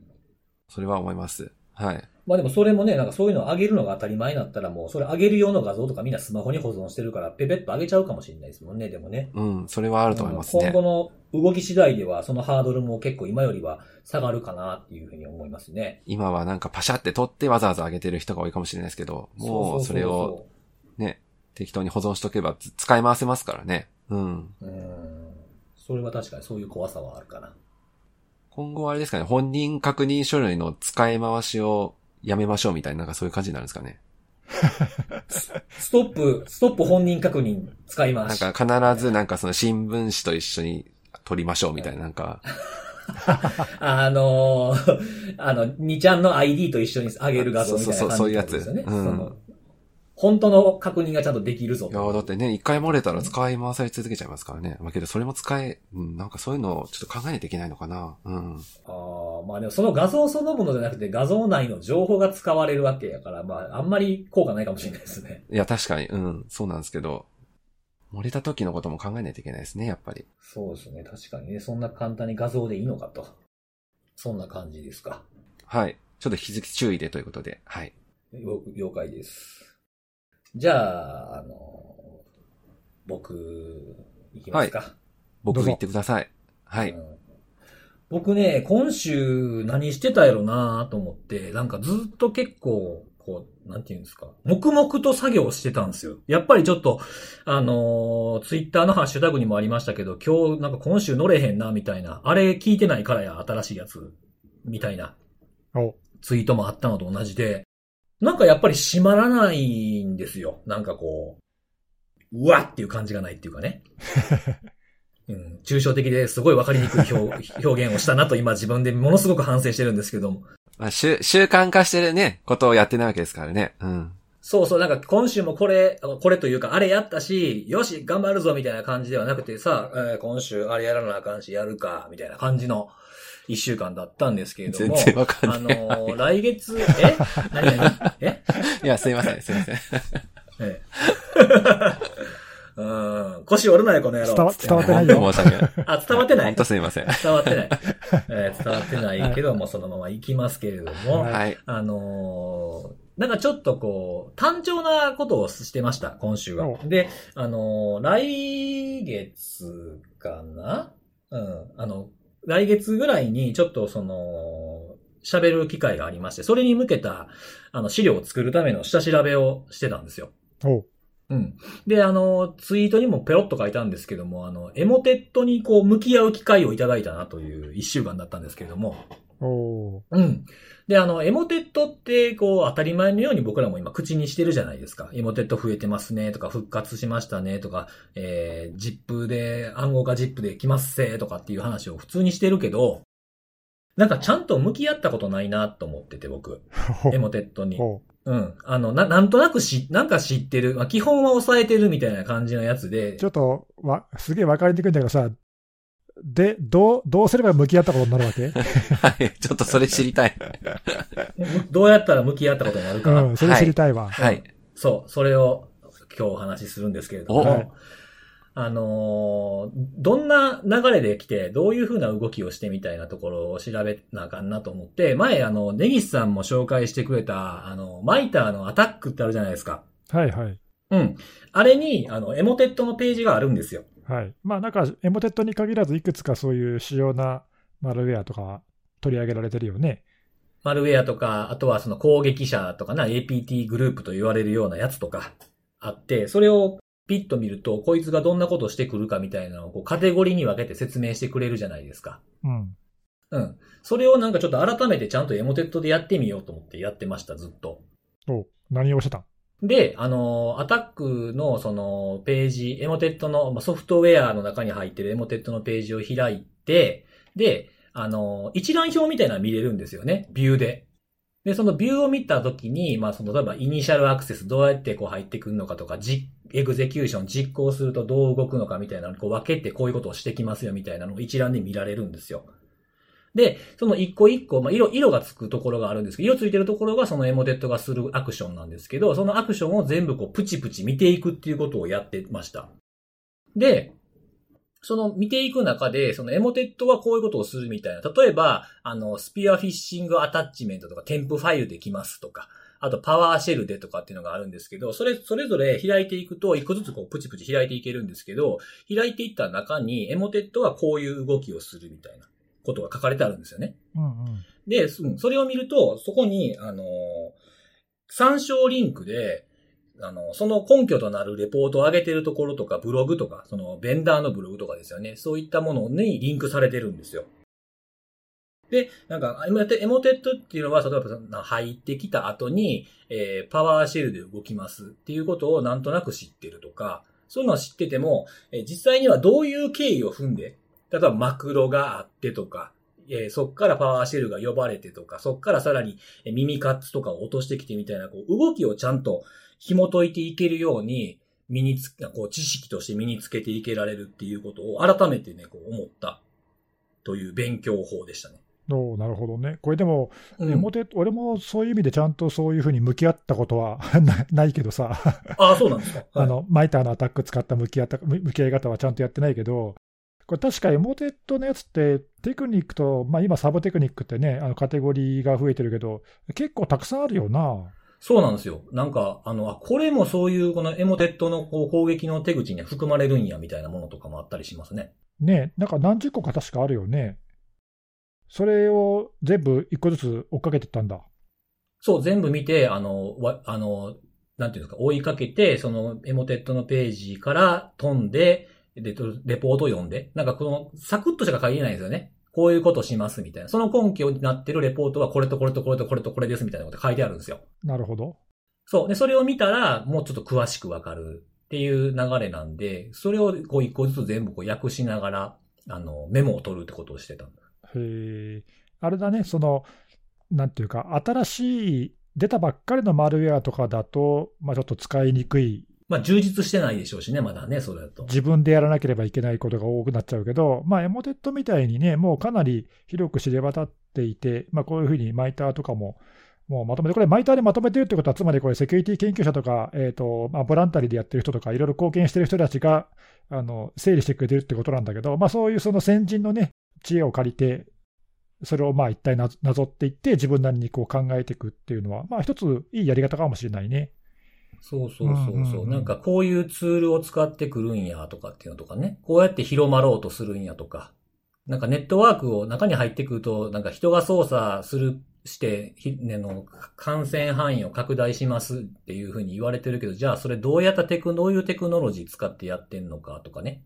それは思います。はい。まあでもそれもね、なんかそういうのを上げるのが当たり前になったらもう、それ上げる用の画像とかみんなスマホに保存してるから、ペペッと上げちゃうかもしれないですもんね、でもね。うん、それはあると思いますね。今後の動き次第では、そのハードルも結構今よりは下がるかなっていうふうに思いますね。今はなんかパシャって撮ってわざわざ上げてる人が多いかもしれないですけど、もうそれをね、適当に保存しとけばつ使い回せますからね。うん。うん。それは確かにそういう怖さはあるかな。今後はあれですかね、本人確認書類の使い回しをやめましょうみたいな、なんかそういう感じになるんですかね。ストップ、ストップ本人確認使いまなんす。か必ずなんかその新聞紙と一緒に撮りましょうみたいな、なんか、あのーあの、2ちゃんの ID と一緒に上げる画像みたいな感じそうそうそういうやつですよね。うん本当の確認がちゃんとできるぞいやーだってね、一回漏れたら使い回され続けちゃいますからね。まあけどそれも使え、うん、なんかそういうのをちょっと考えないといけないのかな。うん。ああ、まあでもその画像そのものじゃなくて画像内の情報が使われるわけやから、まああんまり効果ないかもしれないですね。いや、確かに、うん、そうなんですけど、漏れた時のことも考えないといけないですね、やっぱり。そうですね。確かにね。そんな簡単に画像でいいのかと。そんな感じですか。はい。ちょっと引き続き注意でということで、はい。よ了解です。じゃあ、あの、僕、いきますか。僕どうぞ言ってください。はい。うん僕ね、今週何してたやろなと思って、なんかずっと結構、こう、なんていうんですか、黙々と作業してたんですよ。やっぱりちょっと、あのツイッター Twitter のハッシュタグにもありましたけど、今日なんか今週乗れへんな、みたいな。あれ聞いてないからや、新しいやつ。みたいなおツイートもあったのと同じで、なんかやっぱり閉まらないんですよ。なんかこう、うわっていう感じがないっていうかね。うん、抽象的ですごいわかりにくい表 表現をしたなと今自分でものすごく反省してるんですけども。まあ、習、習慣化してるね、ことをやってないわけですからね。うん。そうそう、なんか今週もこれ、これというかあれやったし、よし、頑張るぞみたいな感じではなくてさ、えー今週あれやらなあかんし、やるか、みたいな感じの一週間だったんですけれども。全然わかんあない。のー来月、え？何何？え？いや、すいません、すいません。ええ。うん。腰折るなよ、この野郎。伝わ伝わってないよ本当申し訳ない。あ、伝わってない？本当すいません。伝わってない。えー伝わってないけど、もうそのまま行きますけれども、はいはい。あのーなんかちょっとこう、単調なことをしてました、今週はお。で、あのー来月かな？うん。あの、来月ぐらいにちょっとその、喋る機会がありまして、それに向けた、あの、資料を作るための下調べをしてたんですよ。おうん。で、あの、ツイートにもペロッと書いたんですけども、あの、エモテットにこう、向き合う機会をいただいたなという一週間だったんですけれども、おうん。で、あの、エモテットって、こう、当たり前のように僕らも今口にしてるじゃないですか。エモテット増えてますね、とか、復活しましたね、とか、えー、ジップで、暗号化ジップで来ますせ、とかっていう話を普通にしてるけど、なんかちゃんと向き合ったことないなと思ってて、僕。エモテットに。おうん。あの、な、なんとなくし、なんか知ってる。まあ、基本は抑えてるみたいな感じのやつでち、ょっとわ、すげえ分かりにくいんだけどさ、で、どう、どうすれば向き合ったことになるわけ？はい。ちょっとそれ知りたい。む どうやったら向き合ったことになるか。うん、それ知りたいわ。はい。そう、それを今日お話しするんですけれどおも、あのーどんな流れで来て、どういう風な動きをしてみたいなところを調べなあかんなと思って、前、あの、ネギスさんも紹介してくれた、あの、マイターのアタックってあるじゃないですか。はいはい。うん。あれに、あの、エモテットのページがあるんですよ。はい。まあなんか、エモテットに限らず、いくつかそういう主要なマルウェアとか取り上げられてるよね。マルウェアとか、あとはその攻撃者とかな、APT グループと言われるようなやつとかあって、それをピッと見ると、こいつがどんなことをしてくるかみたいなのをこうカテゴリーに分けて説明してくれるじゃないですか。うん。うん。それをなんかちょっと改めてちゃんとエモテットでやってみようと思ってやってました、ずっと。お何をしてたん？で、あの、アタックのそのページ、エモテットのまあソフトウェアの中に入ってるエモテットのページを開いて、で、あの、一覧表みたいなの見れるんですよね、ビューで。で、そのビューを見たときに、まあ、その、例えば、イニシャルアクセスどうやってこう入ってくるのかとか、じ、エグゼキューション実行するとどう動くのかみたいなのをこう分けてこういうことをしてきますよみたいなのを一覧で見られるんですよ。で、その一個一個、まあ、色、色がつくところがあるんですけど、色ついてるところがそのエモテットがするアクションなんですけど、そのアクションを全部こう、プチプチ見ていくっていうことをやってました。で、その見ていく中で、そのエモテットはこういうことをするみたいな。例えば、あの、スピアフィッシングアタッチメントとか、添付ファイルできますとか、あとパワーシェルでとかっていうのがあるんですけど、それ、それぞれ開いていくと、一個ずつこうプチプチ開いていけるんですけど、開いていった中に、エモテットはこういう動きをするみたいなことが書かれてあるんですよね。うんうん。で、うんそれを見ると、そこに、あのー参照リンクで、あの、その根拠となるレポートを上げてるところとか、ブログとか、その、ベンダーのブログとかですよね。そういったものにリンクされてるんですよ。で、なんか、エモテエモテットっていうのは、例えば入ってきた後に、えーパワーシェルで動きますっていうことをなんとなく知ってるとか、そういうのは知ってても、えー実際にはどういう経緯を踏んで、例えばマクロがあってとか、えーそっからパワーシェルが呼ばれてとか、そっからさらにえー耳カッツとかを落としてきてみたいな、こう、動きをちゃんと紐解いていけるように、身につ、こう、知識として身につけていけられるっていうことを改めてね、こう思ったという勉強法でしたね。おーなるほどね。これでも、うん俺もそういう意味でちゃんとそういうふうに向き合ったことは なないけどさ、ああ、そうなんですか。あの、マイターのアタック使った向き合った向向き合い方はちゃんとやってないけど、これ確かエモテットのやつってテクニックと、まあ今サブテクニックってね、あのカテゴリーが増えてるけど、結構たくさんあるよな。そうなんですよ。なんか、あの、あ、これもそういうこのエモテットのこう攻撃の手口に含まれるんや、みたいなものとかもあったりしますね。ね、なんか何十個か確かあるよね。それを全部一個ずつ追っかけてったんだ。そう、全部見て、あの、わ、あの、なんていうんですか、追いかけて、そのエモテットのページから飛んで、レポートを読んで、なんかこの、サクッとしか書いてないんですよね。こういうことしますみたいな。その根拠になってるレポートはこれとこれとこれとこれとこれですみたいなこと書いてあるんですよ。なるほど。そう。で、それを見たら、もうちょっと詳しくわかるっていう流れなんで、それをこう一個ずつ全部こう訳しながら、あの、メモを取るってことをしてた。へえ。あれだね、その、なんていうか、新しい、出たばっかりのマルウェアとかだと、まあちょっと使いにくい、まあ、充実してないでしょうしね、まだね、それだと。自分でやらなければいけないことが多くなっちゃうけど、まあエモテットみたいにね、もうかなり広く知れ渡っていて、まあこういうふうにマイターとかも、もうまとめて、これ、マイターでまとめてるってことは、つまりこれ、セキュリティ研究者とか、えっ、と、まあ、ボランタリーでやってる人とか、いろいろ貢献してる人たちが、あの、整理してくれてるってことなんだけど、まあ、そういうその先人のね、知恵を借りて、それをまあ一体ななぞっていって、自分なりにこう考えていくっていうのは、まあ一ついいやり方かもしれないね。そうそうそうそう,、なんかこういうツールを使ってくるんやとかっていうのとかね。こうやって広まろうとするんやとか。なんかネットワークを中に入ってくると、なんか人が操作する、して、ひねの、感染範囲を拡大しますっていうふうに言われてるけど、じゃあそれどうやったテク、どういうテクノロジー使ってやってんのかとかね。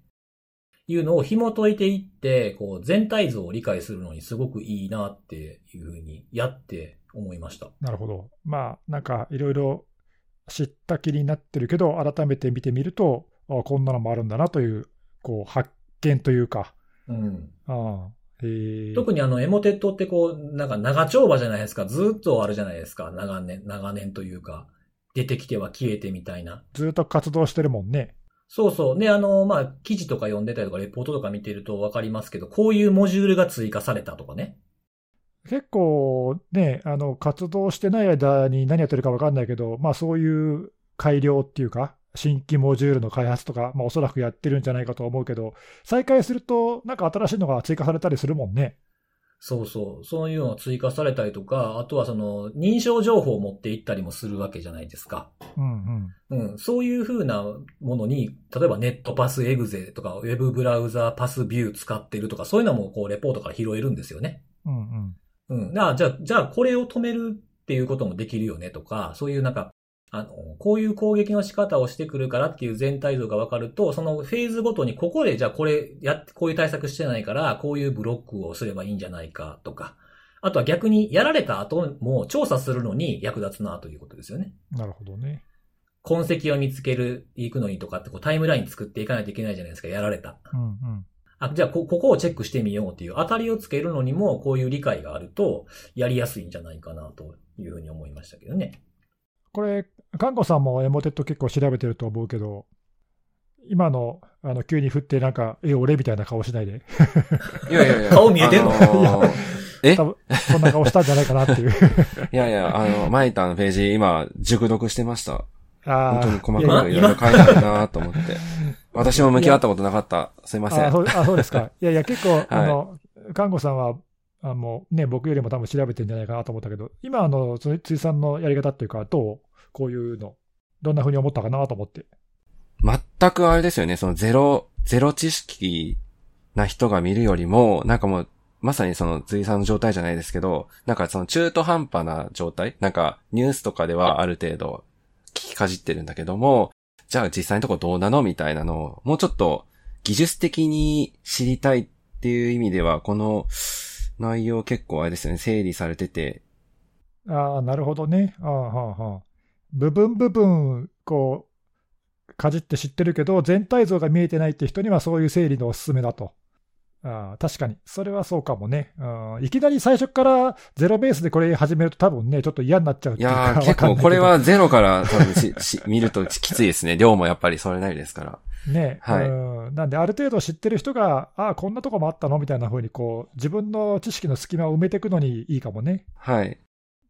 いうのを紐解いていって、こう全体像を理解するのにすごくいいなっていうふうにやって思いました。なるほど。まあ、なんかいろいろ知った気になってるけど、改めて見てみると、あこんなのもあるんだなという、こう、発見というか、うん。ああへえ特にあの、エモテットってこう、なんか長丁場じゃないですか。ずっとあるじゃないですか。長年、長年というか。出てきては消えてみたいな。ずっと活動してるもんね。そうそう。で、あの、まあ、記事とか読んでたりとか、レポートとか見てるとわかりますけど、こういうモジュールが追加されたとかね。結構ね、あの活動してない間に何やってるか分かんないけど、まあ、そういう改良っていうか、新規モジュールの開発とか、まあ、おそらくやってるんじゃないかと思うけど、再開すると、なんか新しいのが追加されたりするもんね。そうそう。そういうのが追加されたりとか、あとはその、認証情報を持っていったりもするわけじゃないですか。うんうん。うん。そういう風なものに、例えばネットパスエグゼとか、ウェブブラウザパスビュー使ってるとか、そういうのもこう、レポートから拾えるんですよね。うんうん。うん。じゃあ、じゃあこれを止めるっていうこともできるよねとか、そういうなんか、あの、こういう攻撃の仕方をしてくるからっていう全体像が分かると、そのフェーズごとにここでじゃあこれやっ、こういう対策してないから、こういうブロックをすればいいんじゃないかとか、あとは逆にやられた後も調査するのに役立つなということですよね。なるほどね。痕跡を見つける、行くのにとかってこうタイムライン作っていかないといけないじゃないですか、やられた。うんうん。あ、じゃあこ、ここをチェックしてみようっていう当たりをつけるのにも、こういう理解があると、やりやすいんじゃないかなというふうに思いましたけどね。これ、看護さんもエモテット結構調べてると思うけど、今の、あの、急に振ってなんか、え、俺みたいな顔しないで。いやいやいや。顔見えてんの？あのーえ？多分、そんな顔したんじゃないかなっていう。いやいや、あの、マイターのページ、今、熟読してました。あ本当にあ、細かくいろいろ書いてあるなと思って。私も向き合ったことなかった。すいません。あそうあそうですか。いやいや、結構、いあの、看護さんは、あもうね、僕よりも多分調べてるんじゃないかなと思ったけど、今、あの、つ辻さんのやり方っていうか、どうこういうの、どんな風に思ったかなと思って。全くあれですよね、そのゼロ、ゼロ知識な人が見るよりも、なんかもう、まさにその随さんの状態じゃないですけど、なんかその中途半端な状態なんかニュースとかではある程度聞きかじってるんだけども、じゃあ実際のとこどうなのみたいなのを、もうちょっと技術的に知りたいっていう意味では、この内容結構あれですよね、整理されてて、ああ、なるほどね。ああ、はあ、はあ。部分部分、こう、かじって知ってるけど、全体像が見えてないって人にはそういう整理のおすすめだと。ああ確かに。それはそうかもね。うんいきなり最初からゼロベースでこれ始めると多分ね、ちょっと嫌になっちゃういやー、わ結構これはゼロから多分し し見るときついですね。量もやっぱりそれなりですから。ね、はいうんなんで、ある程度知ってる人が、ああ、こんなとこもあったのみたいな風にこう、自分の知識の隙間を埋めていくのにいいかもね。はい。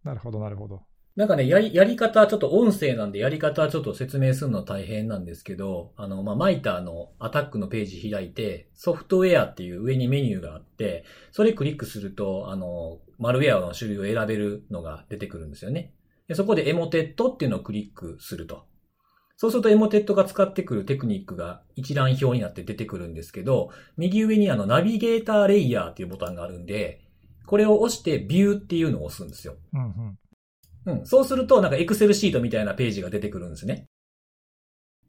なるほど、なるほど。なんかね、やり、やり方、ちょっと音声なんでやり方ちょっと説明するの大変なんですけど、あの、まあ、マイターのアタックのページ開いて、ソフトウェアっていう上にメニューがあって、それクリックすると、あの、マルウェアの種類を選べるのが出てくるんですよね。でそこでエモテットっていうのをクリックすると。そうするとエモテットが使ってくるテクニックが一覧表になって出てくるんですけど、右上にあのナビゲーターレイヤーっていうボタンがあるんで、これを押してビューっていうのを押すんですよ。うんうん。うん。そうすると、なんかエクセルシートみたいなページが出てくるんですね。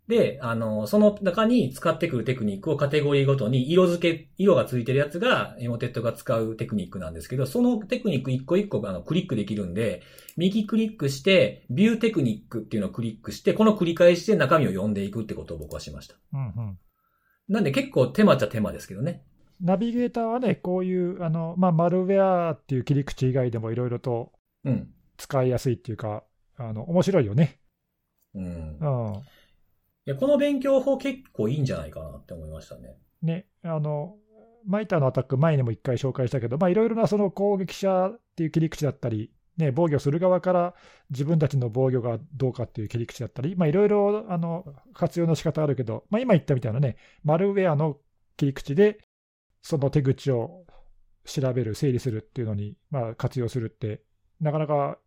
で、あの、その中に使ってくるテクニックをカテゴリーごとに色付け、色がついてるやつがエモテットが使うテクニックなんですけど、そのテクニック一個一個あのクリックできるんで、右クリックして、ビューテクニックっていうのをクリックして、この繰り返しで中身を読んでいくってことを僕はしました。うんうん。なんで結構手間っちゃ手間ですけどね。ナビゲーターはね、こういう、あの、まあ、マルウェアっていう切り口以外でもいろいろとうん。使いやすいっていうか、あの、面白いよね。うんう。ん。いや、この勉強法結構いいんじゃないかなって思いましたね。ね、あの、マイターのアタック、前にも一回紹介したけど、まあ、いろいろなその攻撃者っていう切り口だったり、ね、防御する側から自分たちの防御がどうかっていう切り口だったり、まあ、いろいろあの活用の仕方あるけど、まあ、今言ったみたいなね、マルウェアの切り口で、その手口を調べる、整理するっていうのに、まあ、活用するって、なかなか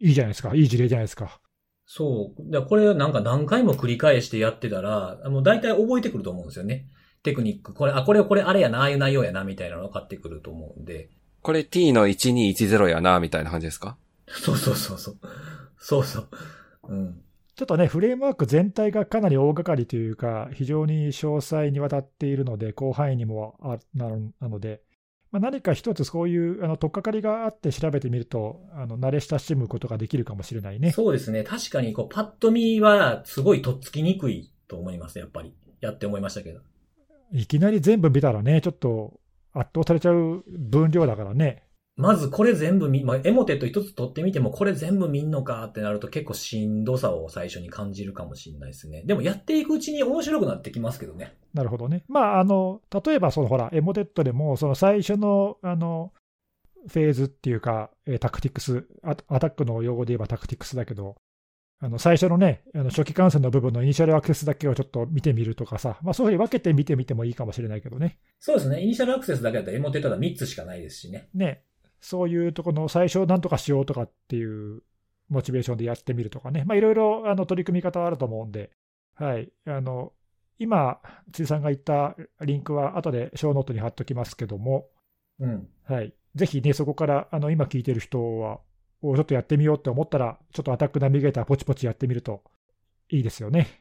いいじゃないですか、いい事例じゃないですか。そう。これなんか何回も繰り返してやってたら、もう大体覚えてくると思うんですよね。テクニック。これ、あ、これ、これあれやな、ああいう内容やな、みたいなの分かってくると思うんで。これ t の1210やな、みたいな感じですか？そうそうそうそう。そうそう。うん。ちょっとね、フレームワーク全体がかなり大掛かりというか、非常に詳細にわたっているので、広範囲にもあななので、まあ、何か一つそういうあの取っかかりがあって調べてみると、あの慣れ親しむことができるかもしれないね。そうですね。確かに、こう、パッと見は、すごいとっつきにくいと思います、やっぱり。やって思いましたけど。いきなり全部見たらね、ちょっと圧倒されちゃう分量だからね。まずこれ全部見、まあ、エモテット一つ取ってみても、これ全部見んのかってなると結構しんどさを最初に感じるかもしれないですね。でもやっていくうちに面白くなってきますけどね。なるほどね。まあ、あの例えばそのほら、エモテットでも、その最初のあのフェーズっていうか、えータクティクスア、アタックの用語で言えばタクティクスだけど、あの最初のね、あの初期感染の部分のイニシャルアクセスだけをちょっと見てみるとかさ、まあ、そういうふうに分けて見てみてもいいかもしれないけどね。そうですね。イニシャルアクセスだけだったらエモテットは3つしかないですしね。ね、そういうところの最初なんとかしようとかっていうモチベーションでやってみるとかね、まあ、いろいろ取り組み方はあると思うんで、はい、あの今、辻さんが言ったリンクは後でショーノートに貼っときますけども、うん。はい、ぜひね、そこからあの今聞いてる人は、おちょっとやってみようって思ったら、ちょっとアタックナビゲーターポチポチやってみるといいですよね。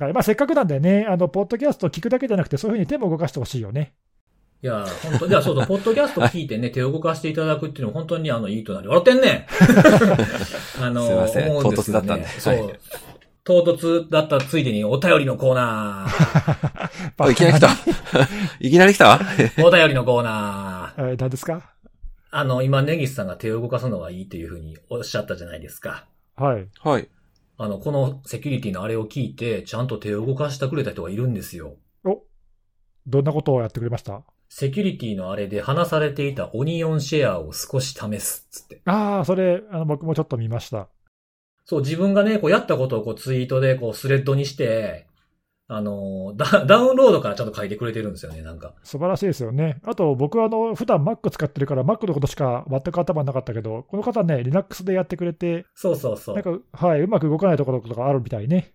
はいまあ、せっかくなんでね、あのポッドキャスト聞くだけじゃなくて、そういうふうに手も動かしてほしいよね。いや、本当いや、そうそう、ポッドキャスト聞いてね、手を動かしていただくっていうのは本当にあの、いいとなり、笑ってんねん あの、すいません思うんですよね唐突だったんでそう。はい唐突だったついでにお便りのコーナー。あいきなり来た？いきなり来た？お便りのコーナー。えー何ですか？あの、今、ネギスさんが手を動かすのがいいっていうふうにおっしゃったじゃないですか。はい。はい。あの、このセキュリティのあれを聞いて、ちゃんと手を動かしてくれた人がいるんですよ。おどんなことをやってくれました？セキュリティのあれで話されていたオニオンシェアを少し試すっつって。ああ、それあの、僕もちょっと見ました。そう、自分がね、こうやったことをこうツイートでこうスレッドにして、あのダ、ダウンロードからちゃんと書いてくれてるんですよね、なんか。素晴らしいですよね。あと、僕はあの普段 Mac 使ってるから、Mac のことしか全く頭なかったけど、この方ね、Linux でやってくれて、そうそうそう。なんか、はい、うまく動かないところとかあるみたいね。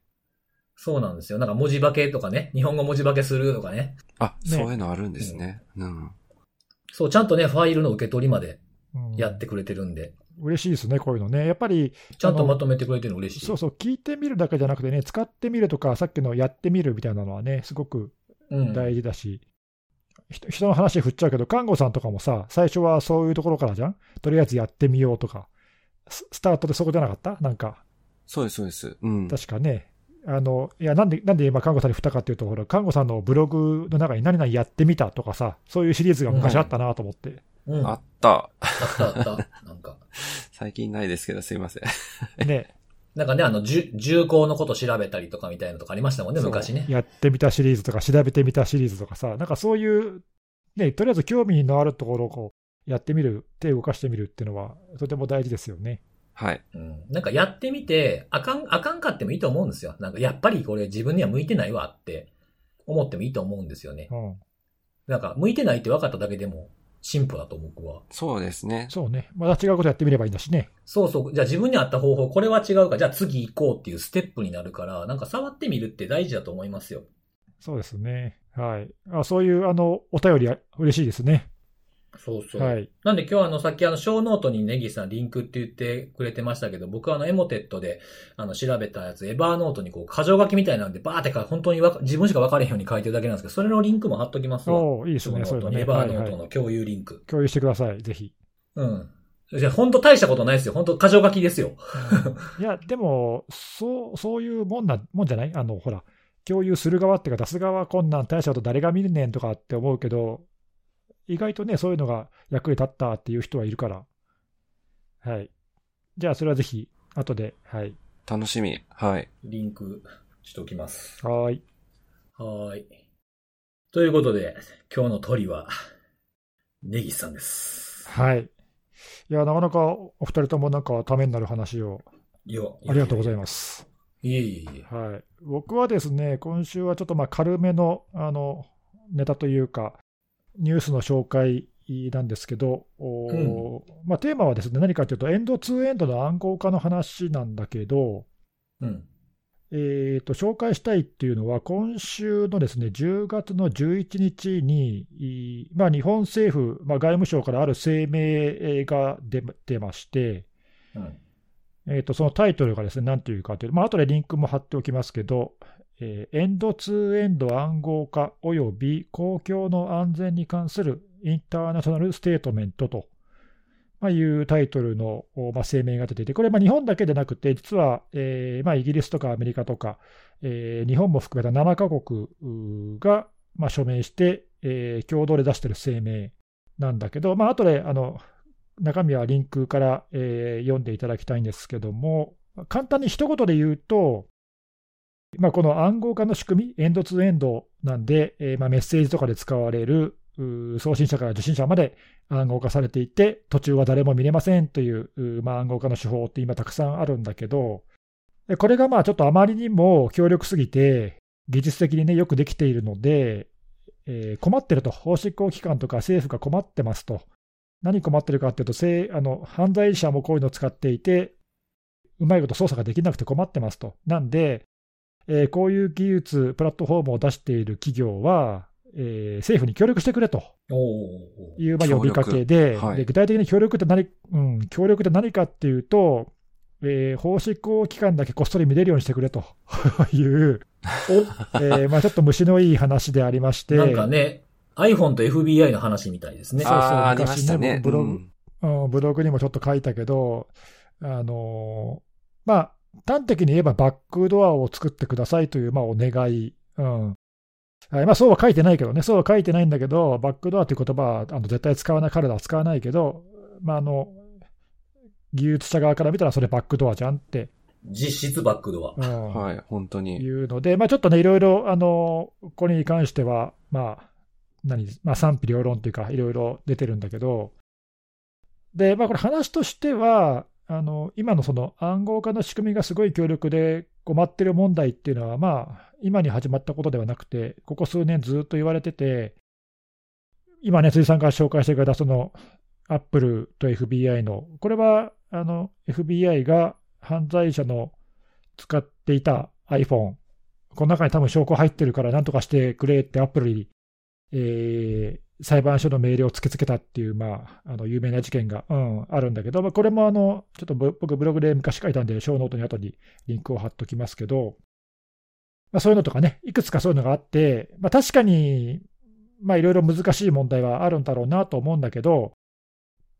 そうなんですよ。なんか文字化けとかね、日本語文字化けするとかね。あ、そういうのあるんですね。うん。そう、ちゃんとね、ファイルの受け取りまでやってくれてるんで。うん、嬉しいですね、こういうのね。やっぱり。ちゃんとまとめてくれてるの嬉しい。そうそう、聞いてみるだけじゃなくてね、使ってみるとか、さっきのやってみるみたいなのはね、すごく大事だし。うん、人の話振っちゃうけど、看護さんとかもさ、最初はそういうところからじゃん？とりあえずやってみようとか。スタートでそこじゃなかった？なんか。そうです、そうです。うん。確かね。あの、いや、なんで、なんで今、看護さんに振ったかっていうと、ほら、看護さんのブログの中に何々やってみたとかさ、そういうシリーズが昔あったなと思って。うん、あった。あったあった。なんか。最近ないですけど、すいません。ね。なんかね、あの、重厚のこと調べたりとかみたいなのとかありましたもんね、昔ね。やってみたシリーズとか、調べてみたシリーズとかさ、なんかそういう、ね、とりあえず興味のあるところをこう、やってみる、手を動かしてみるっていうのは、とても大事ですよね。はい。うん。なんかやってみて、あかん、あかんかってもいいと思うんですよ。なんかやっぱりこれ自分には向いてないわって思ってもいいと思うんですよね。うん。なんか向いてないって分かっただけでも進歩だと僕は。そうですね。そうね。また違うことやってみればいいんだしね。そうそう。じゃあ自分に合った方法、これは違うか、じゃあ次行こうっていうステップになるから、なんか触ってみるって大事だと思いますよ。そうですね。はい。あそういう、あの、お便り嬉しいですね。そうそう。はい。なんで今日あの、さっきあの、ショーノートにネギさんリンクって言ってくれてましたけど、僕はあの、エモテットで、あの、調べたやつ、エバーノートにこう、箇条書きみたいなんで、バーってか、本当にわ自分しか分かれへんように書いてるだけなんですけど、それのリンクも貼っときますわ。おいいですね、そういうのね。エバーノートの共有リンク。はいはい、共有してください、ぜひ。うん。じゃ本当大したことないですよ。本当箇条書きですよ。いや、でも、そう、そういうもんな、もんじゃない？あの、ほら、共有する側っていうか、出す側こんなん大したこと誰が見るねんとかって思うけど、意外とね、そういうのが役に立ったっていう人はいるから。はい。じゃあ、それはぜひ、後で、はい。楽しみ。はい。リンクしておきます。はい。はい。ということで、今日の鳥は、ネギさんです。はい。いや、なかなかお二人ともなんかためになる話を。いや、ありがとうございます。いえいえいえ。はい。僕はですね、今週はちょっとまあ軽めの、あの、ネタというか、ニュースの紹介なんですけど、うん、まあ、テーマはですね何かというと、エンドツーエンドの暗号化の話なんだけど、うん。えーと、紹介したいっていうのは、今週のですね10月の11日に、まあ、日本政府、まあ、外務省からある声明が出出まして、うん。えーと、そのタイトルがですね何ていうかというと、まあ後でリンクも貼っておきますけど、えー、エンドツーエンド暗号化及び公共の安全に関するインターナショナルステートメントと、まあ、いうタイトルの、まあ、声明が出ていて、これ、日本だけでなくて、実は、えーまあ、イギリスとかアメリカとか、えー、日本も含めた7カ国が、まあ、署名して、えー、共同で出している声明なんだけど、まあ後であの中身はリンクから、えー、読んでいただきたいんですけども、簡単に一言で言うと、まあ、この暗号化の仕組み、エンドツーエンドなんで、えー、まあメッセージとかで使われる送信者から受信者まで暗号化されていて、途中は誰も見れませんという、まあ、暗号化の手法って今たくさんあるんだけど、これがまあちょっとあまりにも強力すぎて、技術的にね、よくできているので、えー、困ってると、法執行機関とか政府が困ってますと。何困ってるかっていうと、あの犯罪者もこういうのを使っていて、うまいこと操作ができなくて困ってますと。なんで、えー、こういう技術、プラットフォームを出している企業は、えー、政府に協力してくれというまあ呼びかけではい、で、具体的に協力って何、うん、協力って何かっていうと、えー、法執行機関だけこっそり見れるようにしてくれと いう、えーまあ、ちょっと虫のいい話でありまして。なんかね、iPhone と FBI の話みたいですね。そうそう、昔ね、ね。ブログ、うん、ブログにもちょっと書いたけど、あのー、まあ、端的に言えばバックドアを作ってくださいという、まあ、お願い。うんはいまあ、そうは書いてないけどね、そうは書いてないんだけど、バックドアという言葉はあの絶対使わない、彼らは使わないけど、まあ、あの技術者側から見たらそれバックドアじゃんって。実質バックドア。うん、はい、本当に。いうので、まあ、ちょっとね、いろいろ、あの、ここに関しては、まあ、何、まあ、賛否両論というか、いろいろ出てるんだけど、で、まあ、これ話としては、あの今のその暗号化の仕組みがすごい強力で、困ってる問題っていうのは、まあ、今に始まったことではなくて、ここ数年ずっと言われてて、今ね、辻さんが紹介してくれた、その、アップルと FBI の、これは、あの、FBI が犯罪者の使っていた iPhone、この中に多分証拠入ってるからなんとかしてくれってアップルに、えー、裁判所の命令を突きつけたっていう、まあ、あの有名な事件が、うん、あるんだけど、まあ、これもあのちょっと僕、ブログで昔書いたんで、ショーノートに後にリンクを貼っときますけど、まあ、そういうのとかね、いくつかそういうのがあって、まあ、確かに、まあ、いろいろ難しい問題はあるんだろうなと思うんだけど、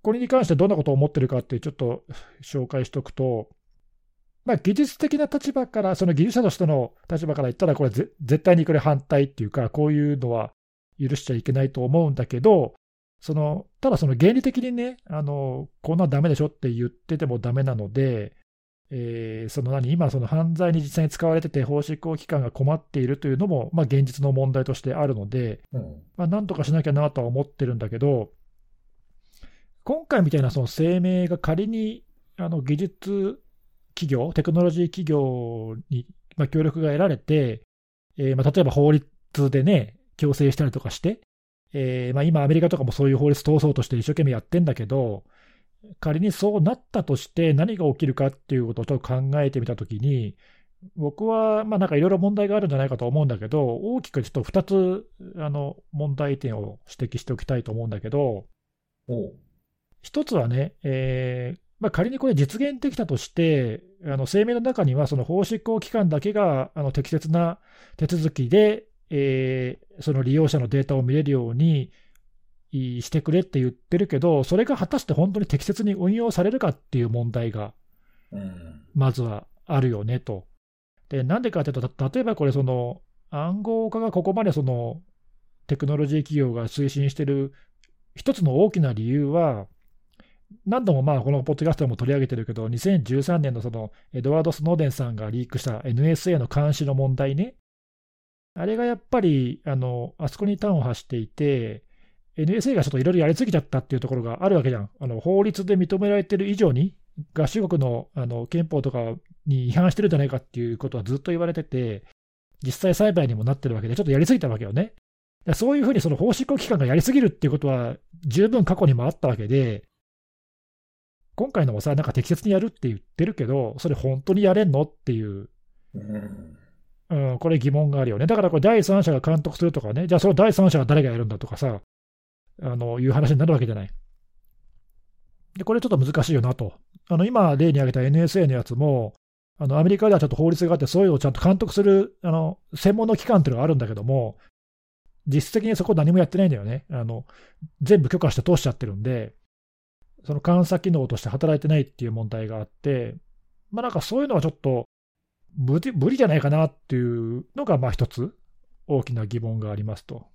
これに関してどんなことを思ってるかって、ちょっと紹介しておくと、まあ、技術的な立場から、その技術者としての立場から言ったら、これ、絶対にこれ反対っていうか、こういうのは許しちゃいけないと思うんだけど、そのただその原理的にね、あのこんなのダメでしょって言っててもダメなので、えー、その何今、その犯罪に実際に使われてて、法執行機関が困っているというのも、まあ、現実の問題としてあるので、うん、まあ、なんとかしなきゃなとは思ってるんだけど、今回みたいなその声明が仮にあの技術企業、テクノロジー企業に、まあ、協力が得られて、えー、まあ例えば法律でね、強制したりとかして、えー、まあ、今、アメリカとかもそういう法律通そうとして一生懸命やってんだけど、仮にそうなったとして何が起きるかっていうことをちょっと考えてみたときに、僕はまあなんかいろいろ問題があるんじゃないかと思うんだけど、大きくちょっと2つあの問題点を指摘しておきたいと思うんだけど、1つはね、えーまあ、仮にこれ実現できたとして、あの声明の中にはその法執行機関だけがあの適切な手続きでえー、その利用者のデータを見れるようにしてくれって言ってるけど、それが果たして本当に適切に運用されるかっていう問題が、まずはあるよねと。で、なんでかというと、例えばこれ、その暗号化がここまでそのテクノロジー企業が推進している一つの大きな理由は、何度もまあこのポッドキャストでも取り上げてるけど、2013年のそのエドワード・スノーデンさんがリークした NSA の監視の問題ね、あれがやっぱり、あの、あそこに端を発していて、NSA がちょっといろいろやりすぎちゃったっていうところがあるわけじゃん。あの法律で認められてる以上に、合衆国のあの憲法とかに違反してるんじゃないかっていうことはずっと言われてて、実際裁判にもなってるわけで、ちょっとやりすぎたわけよね。そういうふうにその法執行機関がやりすぎるっていうことは、十分過去にもあったわけで、今回のもさ、なんか適切にやるって言ってるけど、それ本当にやれんのってい。うこれ疑問があるよね。だからこれ第三者が監督するとかね、じゃあその第三者は誰がやるんだとかさ、あの、いう話になるわけじゃない。で、これちょっと難しいよなと。あの、今例に挙げた NSA のやつも、あの、アメリカではちょっと法律があって、そういうのをちゃんと監督する、あの、専門の機関っていうのがあるんだけども、実質的にそこ何もやってないんだよね。あの、全部許可して通しちゃってるんで、その監査機能として働いてないっていう問題があって、まあなんかそういうのはちょっと、無無理じゃないかなっていうのが、まあ一つ大きな疑問がありますと。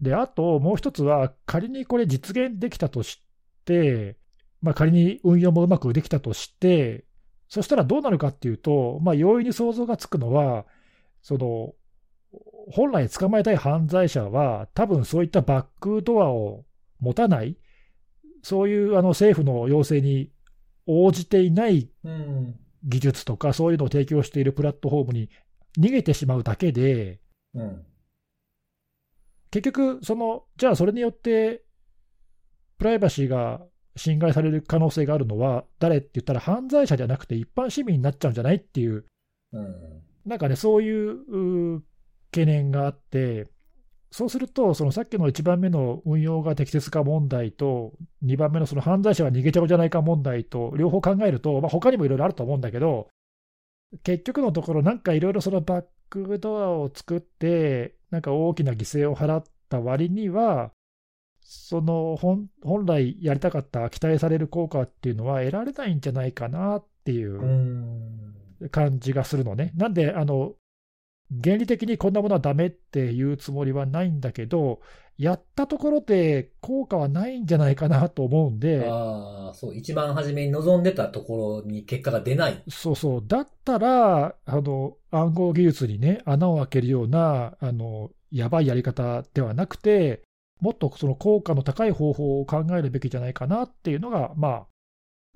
で、あともう一つは、仮にこれ実現できたとして、まあ、仮に運用もうまくできたとして、そしたらどうなるかっていうと、まあ、容易に想像がつくのは、その本来捕まえたい犯罪者は、多分そういったバックドアを持たない、そういうあの政府の要請に応じていない技術とかそういうのを提供しているプラットフォームに逃げてしまうだけで、うん、結局その、じゃあそれによってプライバシーが侵害される可能性があるのは誰って言ったら犯罪者じゃなくて一般市民になっちゃうんじゃないっていう、うん、なんかね、そういう懸念があって、そうすると、そのさっきの1番目の運用が適切か問題と、2番目のその犯罪者は逃げちゃうじゃないか問題と、両方考えると、まあ、他にもいろいろあると思うんだけど、結局のところ、なんかいろいろそのバックドアを作って、なんか大きな犠牲を払った割には、その本来やりたかった期待される効果っていうのは得られないんじゃないかなっていう感じがするのね。なんであの原理的にこんなものはダメっていうつもりはないんだけど、やったところで効果はないんじゃないかなと思うんで。ああ、そう、一番初めに望んでたところに結果が出ない。そうそう。だったら、あの、暗号技術にね、穴を開けるような、あの、やばいやり方ではなくて、もっとその効果の高い方法を考えるべきじゃないかなっていうのが、ま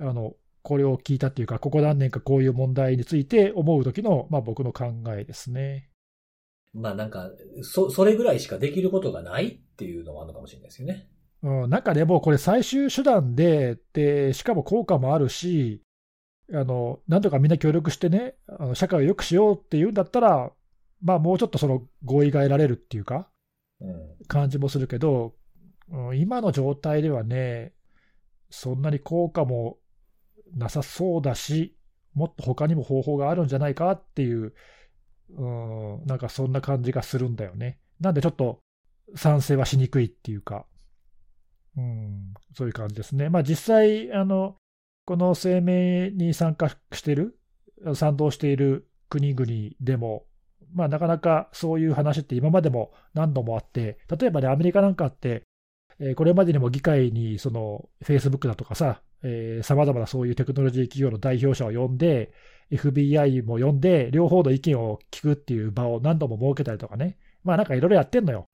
あ、あの、これを聞いたっていうか、ここ何年かこういう問題について思う時の、まあ僕の考えですね。まあなんか、そ、それぐらいしかできることがないっていうのもあるのかもしれないですよね。うん、なんかでもこれ最終手段で、で、しかも効果もあるし、あの、なんとかみんな協力してね、あの社会を良くしようっていうんだったら、まあもうちょっとその合意が得られるっていうか、うん。感じもするけど、うん今の状態ではね、そんなに効果もなさそうだし、もっと他にも方法があるんじゃないかっていう、うん、なんかそんな感じがするんだよね。なんでちょっと賛成はしにくいっていうか、うん、そういう感じですね。まあ実際、あの、この声明に参加してる、賛同している国々でも、まあ、なかなかそういう話って今までも何度もあって、例えばね、アメリカなんかって、えーこれまでにも議会にその Facebook だとかさ、さまざまなそういうテクノロジー企業の代表者を呼んで、FBI も呼んで、両方の意見を聞くっていう場を何度も設けたりとかね、まあなんかいろいろやってんのよ。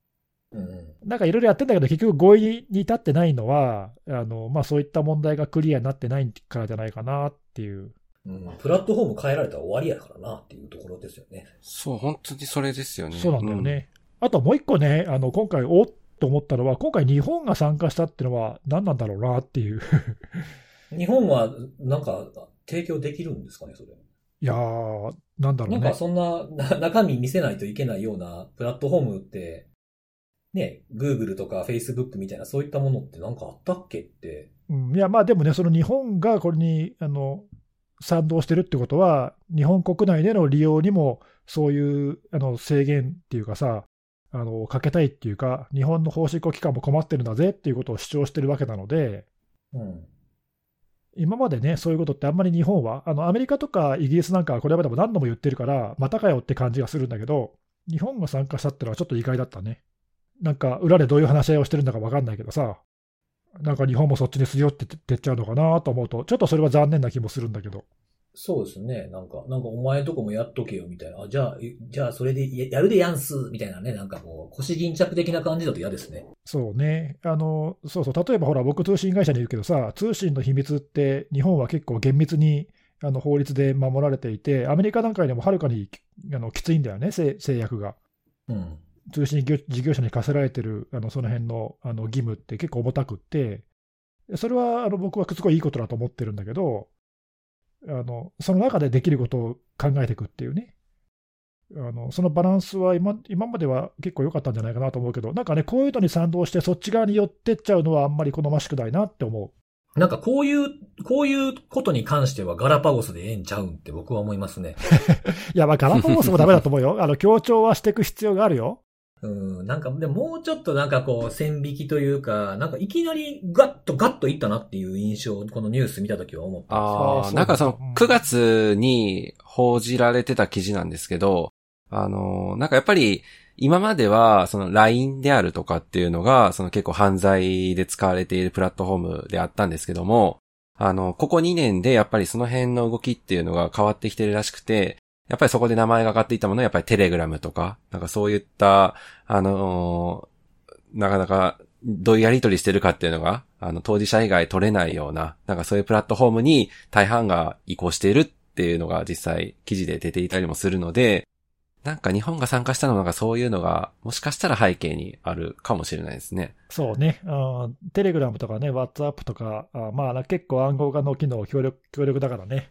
うん。なんかいろいろやってんだけど、結局合意に至ってないのは、あのまあ、そういった問題がクリアになってないからじゃないかなっていう。うん。プラットフォーム変えられたら終わりやからなっていうところですよね。そう、本当にそれですよね。そうなんだよね。あともう一個ね、あの今回、おっと思ったのは、今回、日本が参加したっていうのは何なんだろうなっていう。日本は、なんか、提供できるんですかね、それ。いやー、なんだろうんね。なかそんな な中身見せないといけないようなプラットフォームって、ね、Google とか Facebook みたいなそういったものってなんかあったっけって。うん、いや、まあでもね、その日本がこれにあの賛同してるってことは、日本国内での利用にもそういうあの制限っていうかさ、あのかけたいっていうか、日本の法執行機関も困ってるんだぜっていうことを主張してるわけなので、うん。今までね、そういうことってあんまり日本は、あのアメリカとかイギリスなんかはこれまでも何度も言ってるから、またかよって感じがするんだけど、日本が参加したってのはちょっと意外だったね。なんか裏でどういう話し合いをしてるんだか分かんないけどさ、なんか日本もそっちにすり寄ってってっちゃうのかなと思うと、ちょっとそれは残念な気もするんだけど。そうですね。なんか、なんかお前んとこもやっとけよみたいな。あ、じゃあ、えじゃあそれでややるでやんすみたいなね。なんかこう、腰巾着的な感じだと嫌ですね。そうね。あの、そうそう。例えばほら、僕通信会社にいるけどさ、通信の秘密って日本は結構厳密にあの法律で守られていて、アメリカなんかよりもはるかにあのきついんだよね、制制約が。うん。通信業事業者に課せられてるあのその辺のあの義務って結構重たくって、それはあの僕はすごいいいことだと思ってるんだけど、あのその中でできることを考えていくっていうね、あのそのバランスは今今までは結構良かったんじゃないかなと思うけど、なんかね、こういうのに賛同して、そっち側に寄ってっちゃうのはあんまり好ましくないなって思う。なんかこういう、こういうことに関してはガラパゴスでええんちゃうんって僕は思いますね。いや、まあ、ガラパゴスもダメだと思うよ。あの強調はしていく必要があるよ。うん、なんか、でももうちょっとなんかこう、線引きというか、なんかいきなりガッとガッといったなっていう印象をこのニュース見たときは思ったんですよ。ああ、なんかそのうん9月に報じられてた記事なんですけど、あのー、なんかやっぱり今まではその LINE であるとかっていうのがその結構犯罪で使われているプラットフォームであったんですけども、あの、ここ2年でやっぱりその辺の動きっていうのが変わってきてるらしくて、やっぱりそこで名前が上がっていたものはやっぱりテレグラムとか、なんかそういった、あのーなかなかどういうやり取りしてるかっていうのが、あの、当事者以外取れないような、なんかそういうプラットフォームに大半が移行しているっていうのが実際記事で出ていたりもするので、なんか日本が参加したのがそういうのが、もしかしたら背景にあるかもしれないですね。そうね、テレグラムとかね、ワッツアップとか、あまあ、結構暗号化の機能強力強力だからね。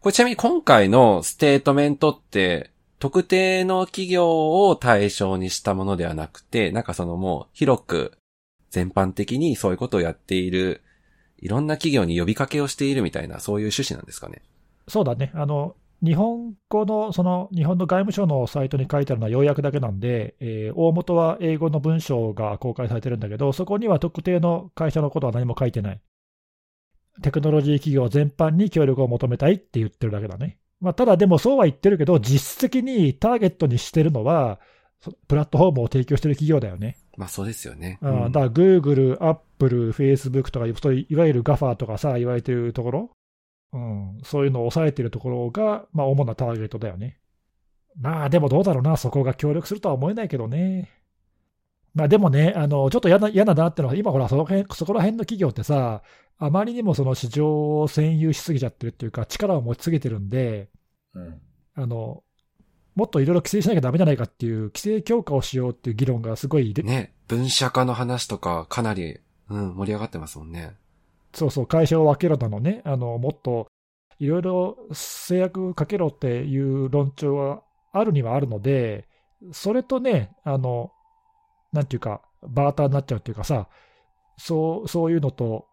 これちなみに今回のステートメントって、特定の企業を対象にしたものではなくて、なんかそのもう広く全般的にそういうことをやっている、いろんな企業に呼びかけをしているみたいな、そういう趣旨なんですかね？そうだね、あの日本語の、その日本の外務省のサイトに書いてあるのは要約だけなんで、えー大元は英語の文章が公開されてるんだけど、そこには特定の会社のことは何も書いてない。テクノロジー企業全般に協力を求めたいって言ってるだけだね。まあ、ただでもそうは言ってるけど、実質的にターゲットにしてるのは、そプラットフォームを提供してる企業だよね。まあそうですよね。うんうんだから Google、Apple、Facebook とか、そういういわゆる GAFA とかさ、言われてるところ、うん、そういうのを抑えてるところが、まあ、主なターゲットだよね。まあ、でもどうだろうな、そこが協力するとは思えないけどね。まあでもね、あのちょっと嫌な嫌ななってのは、今ほらその辺、そこら辺の企業ってさ、あまりにもその市場を占有しすぎちゃってるっていうか、力を持ちすぎてるんで、うん。あのもっといろいろ規制しなきゃダメじゃないかっていう、規制強化をしようっていう議論がすごいで、ね、分社化の話とかかなり、うん、盛り上がってますもんね。そうそう、会社を分けろだのね、あのもっといろいろ制約かけろっていう論調はあるにはあるので、それとね、あのなんていうか、バーターになっちゃうっていうかさ、そうそういうのと、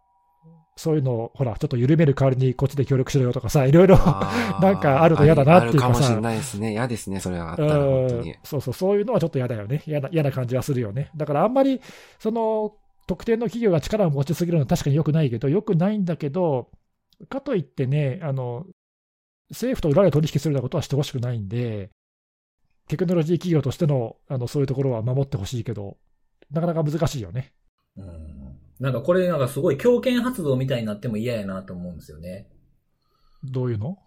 そういうのを、ほら、ちょっと緩める代わりにこっちで協力しろよとかさ、いろいろ、なんかあると嫌だなっていうかさあるかもしれないですね。嫌ですね、それがあったら、本当うんに。そうそう、そういうのはちょっと嫌だよね。嫌な嫌な感じはするよね。だからあんまり、その、特定の企業が力を持ちすぎるのは確かに良くないけど、良くないんだけど、かといってね、あの、政府と裏で取引するようなことはしてほしくないんで、テクノロジー企業としての、あの、そういうところは守ってほしいけど、なかなか難しいよね。うん。なんかこれなんかすごい強権発動みたいになっても嫌やなと思うんですよね。どういうの？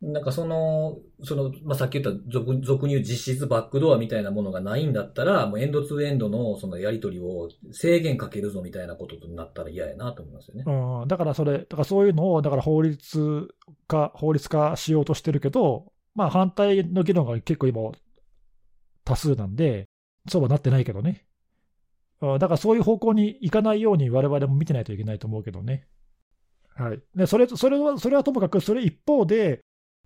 なんかその、その、まあ、さっき言った俗俗に言う実質バックドアみたいなものがないんだったら、もうエンドツーエンドのそのやり取りを制限かけるぞみたいなことになったら嫌やなと思いますよね。うん、だからそれ、だからそういうのを、だから法律化、法律化しようとしてるけど、まあ反対の議論が結構今、多数なんで、そうはなってないけどね。だからそういう方向に行かないように我々も見てないといけないと思うけどね。はい。で、それ、それは、それはともかく、それ一方で、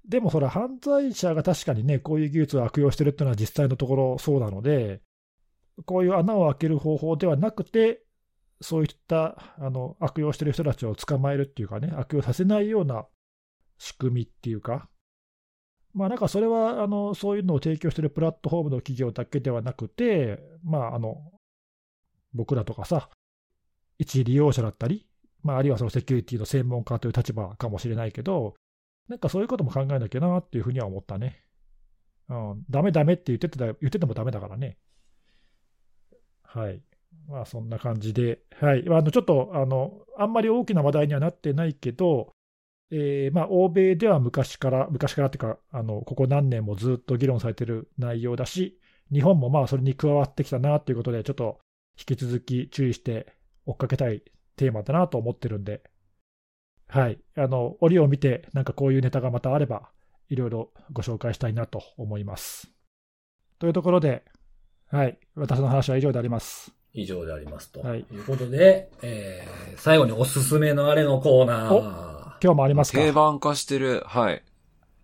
でもそれ犯罪者が確かにね、こういう技術を悪用してるっていうのは実際のところそうなので、こういう穴を開ける方法ではなくて、そういったあの悪用してる人たちを捕まえるっていうかね、悪用させないような仕組みっていうか、まあなんかそれはあのそういうのを提供しているプラットフォームの企業だけではなくて、まああの僕らとかさ、一利用者だったり、まあ、あるいはそのセキュリティの専門家という立場かもしれないけど、なんかそういうことも考えなきゃなっていうふうには思ったね。うん、ダメダメって言ってて言っててもダメだからね。はい。まあそんな感じで、はい。あのちょっとあの、あんまり大きな話題にはなってないけど、えーまあ、欧米では昔から、昔からっていうか、あのここ何年もずっと議論されてる内容だし、日本もまあそれに加わってきたなということで、ちょっと引き続き注意して追っかけたいテーマだなと思ってるんで、はい。あの、折を見て、なんかこういうネタがまたあれば、いろいろご紹介したいなと思います。というところで、はい。私の話は以上であります。以上でありますと。はいい。うことで、えー、最後におすすめのあれのコーナー。今日もありますか？定番化してる。はい。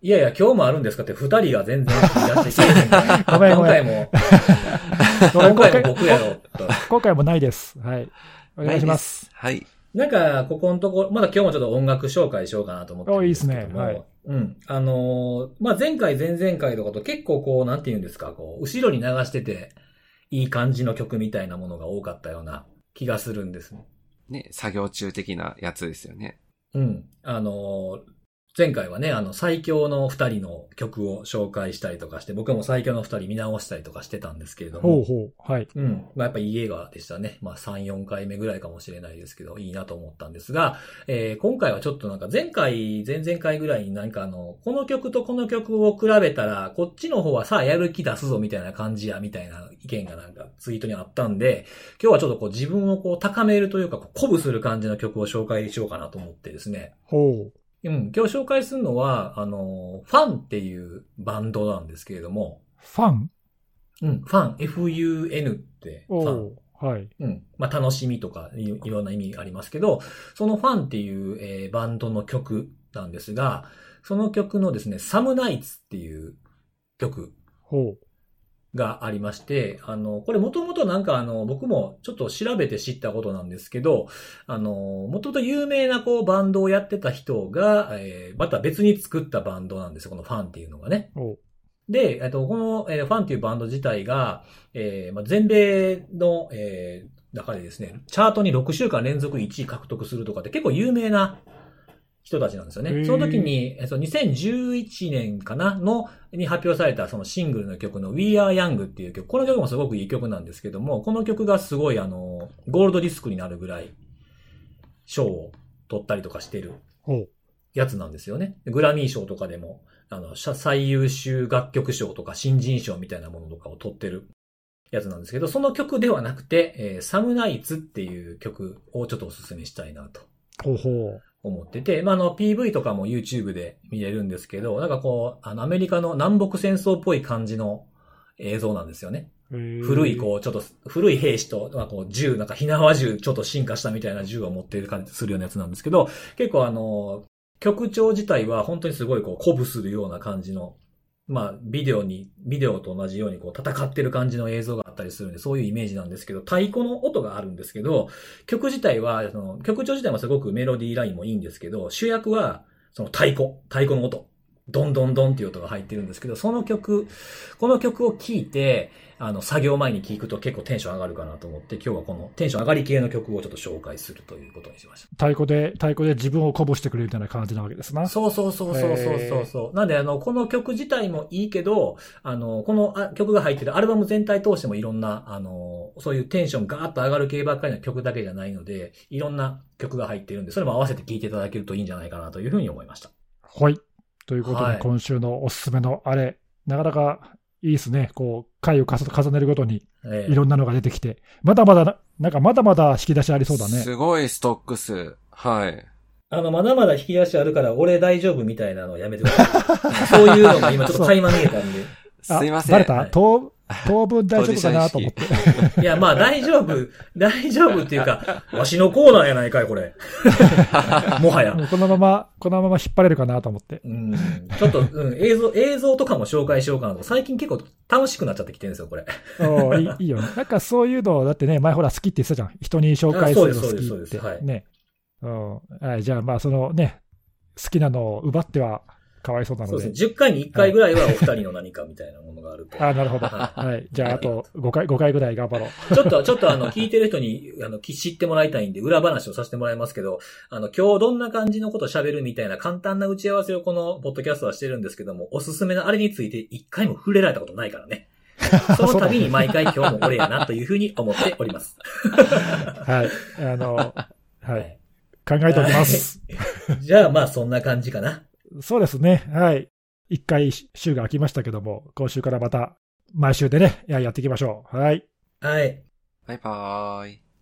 いやいや、今日もあるんですか？って二人が全然出してきてへんからごめんごめん今回も、今回も僕やろ、と。今回もないです。はい。お願いします。ない。なんか、ここのところ、まだ今日もちょっと音楽紹介しようかなと思ってるんですけども。おいいっすねはいうん。あのーまあ、前回、前々回とかと結構こう、なんて言うんですか、こう、後ろに流してて、いい感じの曲みたいなものが多かったような気がするんですね。ね、作業中的なやつですよね。うん。あの前回はね、あの、最強の二人の曲を紹介したりとかして、僕も最強の二人見直したりとかしてたんですけれども。ほうほう。はい。うん。まあ、やっぱいい映画でしたね。まあ、3、4回目ぐらいかもしれないですけど、いいなと思ったんですが、えー今回はちょっとなんか前回、前々回ぐらいになんかあの、この曲とこの曲を比べたら、こっちの方はさあやる気出すぞみたいな感じや、みたいな意見がなんかツイートにあったんで、今日はちょっとこう自分をこう高めるというか、鼓舞する感じの曲を紹介しようかなと思ってですね。ほう。うん、今日紹介するのは、あの、ファンっていうバンドなんですけれども、ファン？うん、ファン、F-U-N って、ファン。はい。うん。まあ、楽しみとかい、いろんな意味ありますけど、そのファンっていう、えーバンドの曲なんですが、その曲のですね、サムナイツっていう曲。ほがありまして、あの、これもともとなんかあの、僕もちょっと調べて知ったことなんですけど、あの、もともと有名なこうバンドをやってた人が、えーまた別に作ったバンドなんですよ、このファンっていうのがね。で、えっと、この、えーファンっていうバンド自体が、えーまあ、全米の、えー中でですね、チャートに6週間連続1位獲得するとかって結構有名な人たちなんですよね。その時に、えっと、2011年かなの、に発表されたそのシングルの曲の We Are Young っていう曲、この曲もすごくいい曲なんですけども、この曲がすごいあの、ゴールドディスクになるぐらい、賞を取ったりとかしてる。やつなんですよね。グラミー賞とかでも、あの、社最優秀楽曲賞とか新人賞みたいなものとかを取ってるやつなんですけど、その曲ではなくて、えーサムナイツっていう曲をちょっとお勧めしたいなとほうほ思ってて、まあ、あの、PV とかも YouTube で見れるんですけど、なんかこう、あの、アメリカの南北戦争っぽい感じの映像なんですよね。う。古い、こう、ちょっと、古い兵士と、まあ、こう、銃、なんか、火縄銃、ちょっと進化したみたいな銃を持っている感じするようなやつなんですけど、結構あの、曲調自体は本当にすごい、こう、鼓舞するような感じの、まあ、ビデオに、ビデオと同じように、こう、戦ってる感じの映像があったりするんで、そういうイメージなんですけど、太鼓の音があるんですけど、曲自体は、その、曲調自体もすごくメロディーラインもいいんですけど、主役は、その太鼓、太鼓の音。ドンドンドンっていう音が入ってるんですけど、その曲、この曲を聴いて、あの、作業前に聴くと結構テンション上がるかなと思って、今日はこのテンション上がり系の曲をちょっと紹介するということにしました。太鼓で、太鼓で自分を鼓舞してくれるみたいな感じなわけですな。そうそうそうそうそうそうそう。なんで、あの、この曲自体もいいけど、あの、このあ曲が入ってるアルバム全体通してもいろんな、あの、そういうテンションガーッと上がる系ばっかりの曲だけじゃないので、いろんな曲が入ってるんで、それも合わせて聴いていただけるといいんじゃないかなというふうに思いました。はい。ということで、はい今週のおすすめのあれ、なかなかいいですね。こう、回を重重ねるごとにええいろんなのが出てきて、まだまだな、なんかまだまだ引き出しありそうだね。すごいストック数。はい。あの、まだまだ引き出しあるから、俺大丈夫みたいなのやめてください。そういうのが今ちょっと垣間見えたんで。あ すいません。バレた？はい当当分大丈夫かなと思って。いや、まあ大丈夫、大丈夫っていうか、わしのコーナーやないかい、これ。もはや。このまま、このまま引っ張れるかなと思って。うんちょっと、うん、映像、映像とかも紹介しようかなと。最近結構楽しくなっちゃってきてるんですよ、これ。おーいいいいよね。なんかそういうの、だってね、前ほら好きって言ってたじゃん。人に紹介するの好きあそうですそうですって。そうですはいね。うん。はい、じゃあまあそのね、好きなのを奪ってはかわいそうなので。そうですね。10回に1回ぐらいはお二人の何かみたいなものがあると。あなるほど。ははい。じゃああと5回、5回ぐらい頑張ろう。ちょっと、ちょっとあの、聞いてる人に、あの、知ってもらいたいんで、裏話をさせてもらいますけど、あの、今日どんな感じのこと喋るみたいな簡単な打ち合わせをこの、ポッドキャストはしてるんですけども、おすすめのあれについて一回も触れられたことないからね。その度に毎回今日も俺やなというふうに思っております。はい。あの、はい。考えておきます。じゃあまあそんな感じかな。そうですね。はい。一回週が空きましたけども、今週からまた毎週でね、ややっていきましょう。はい。はい。バイバーイ。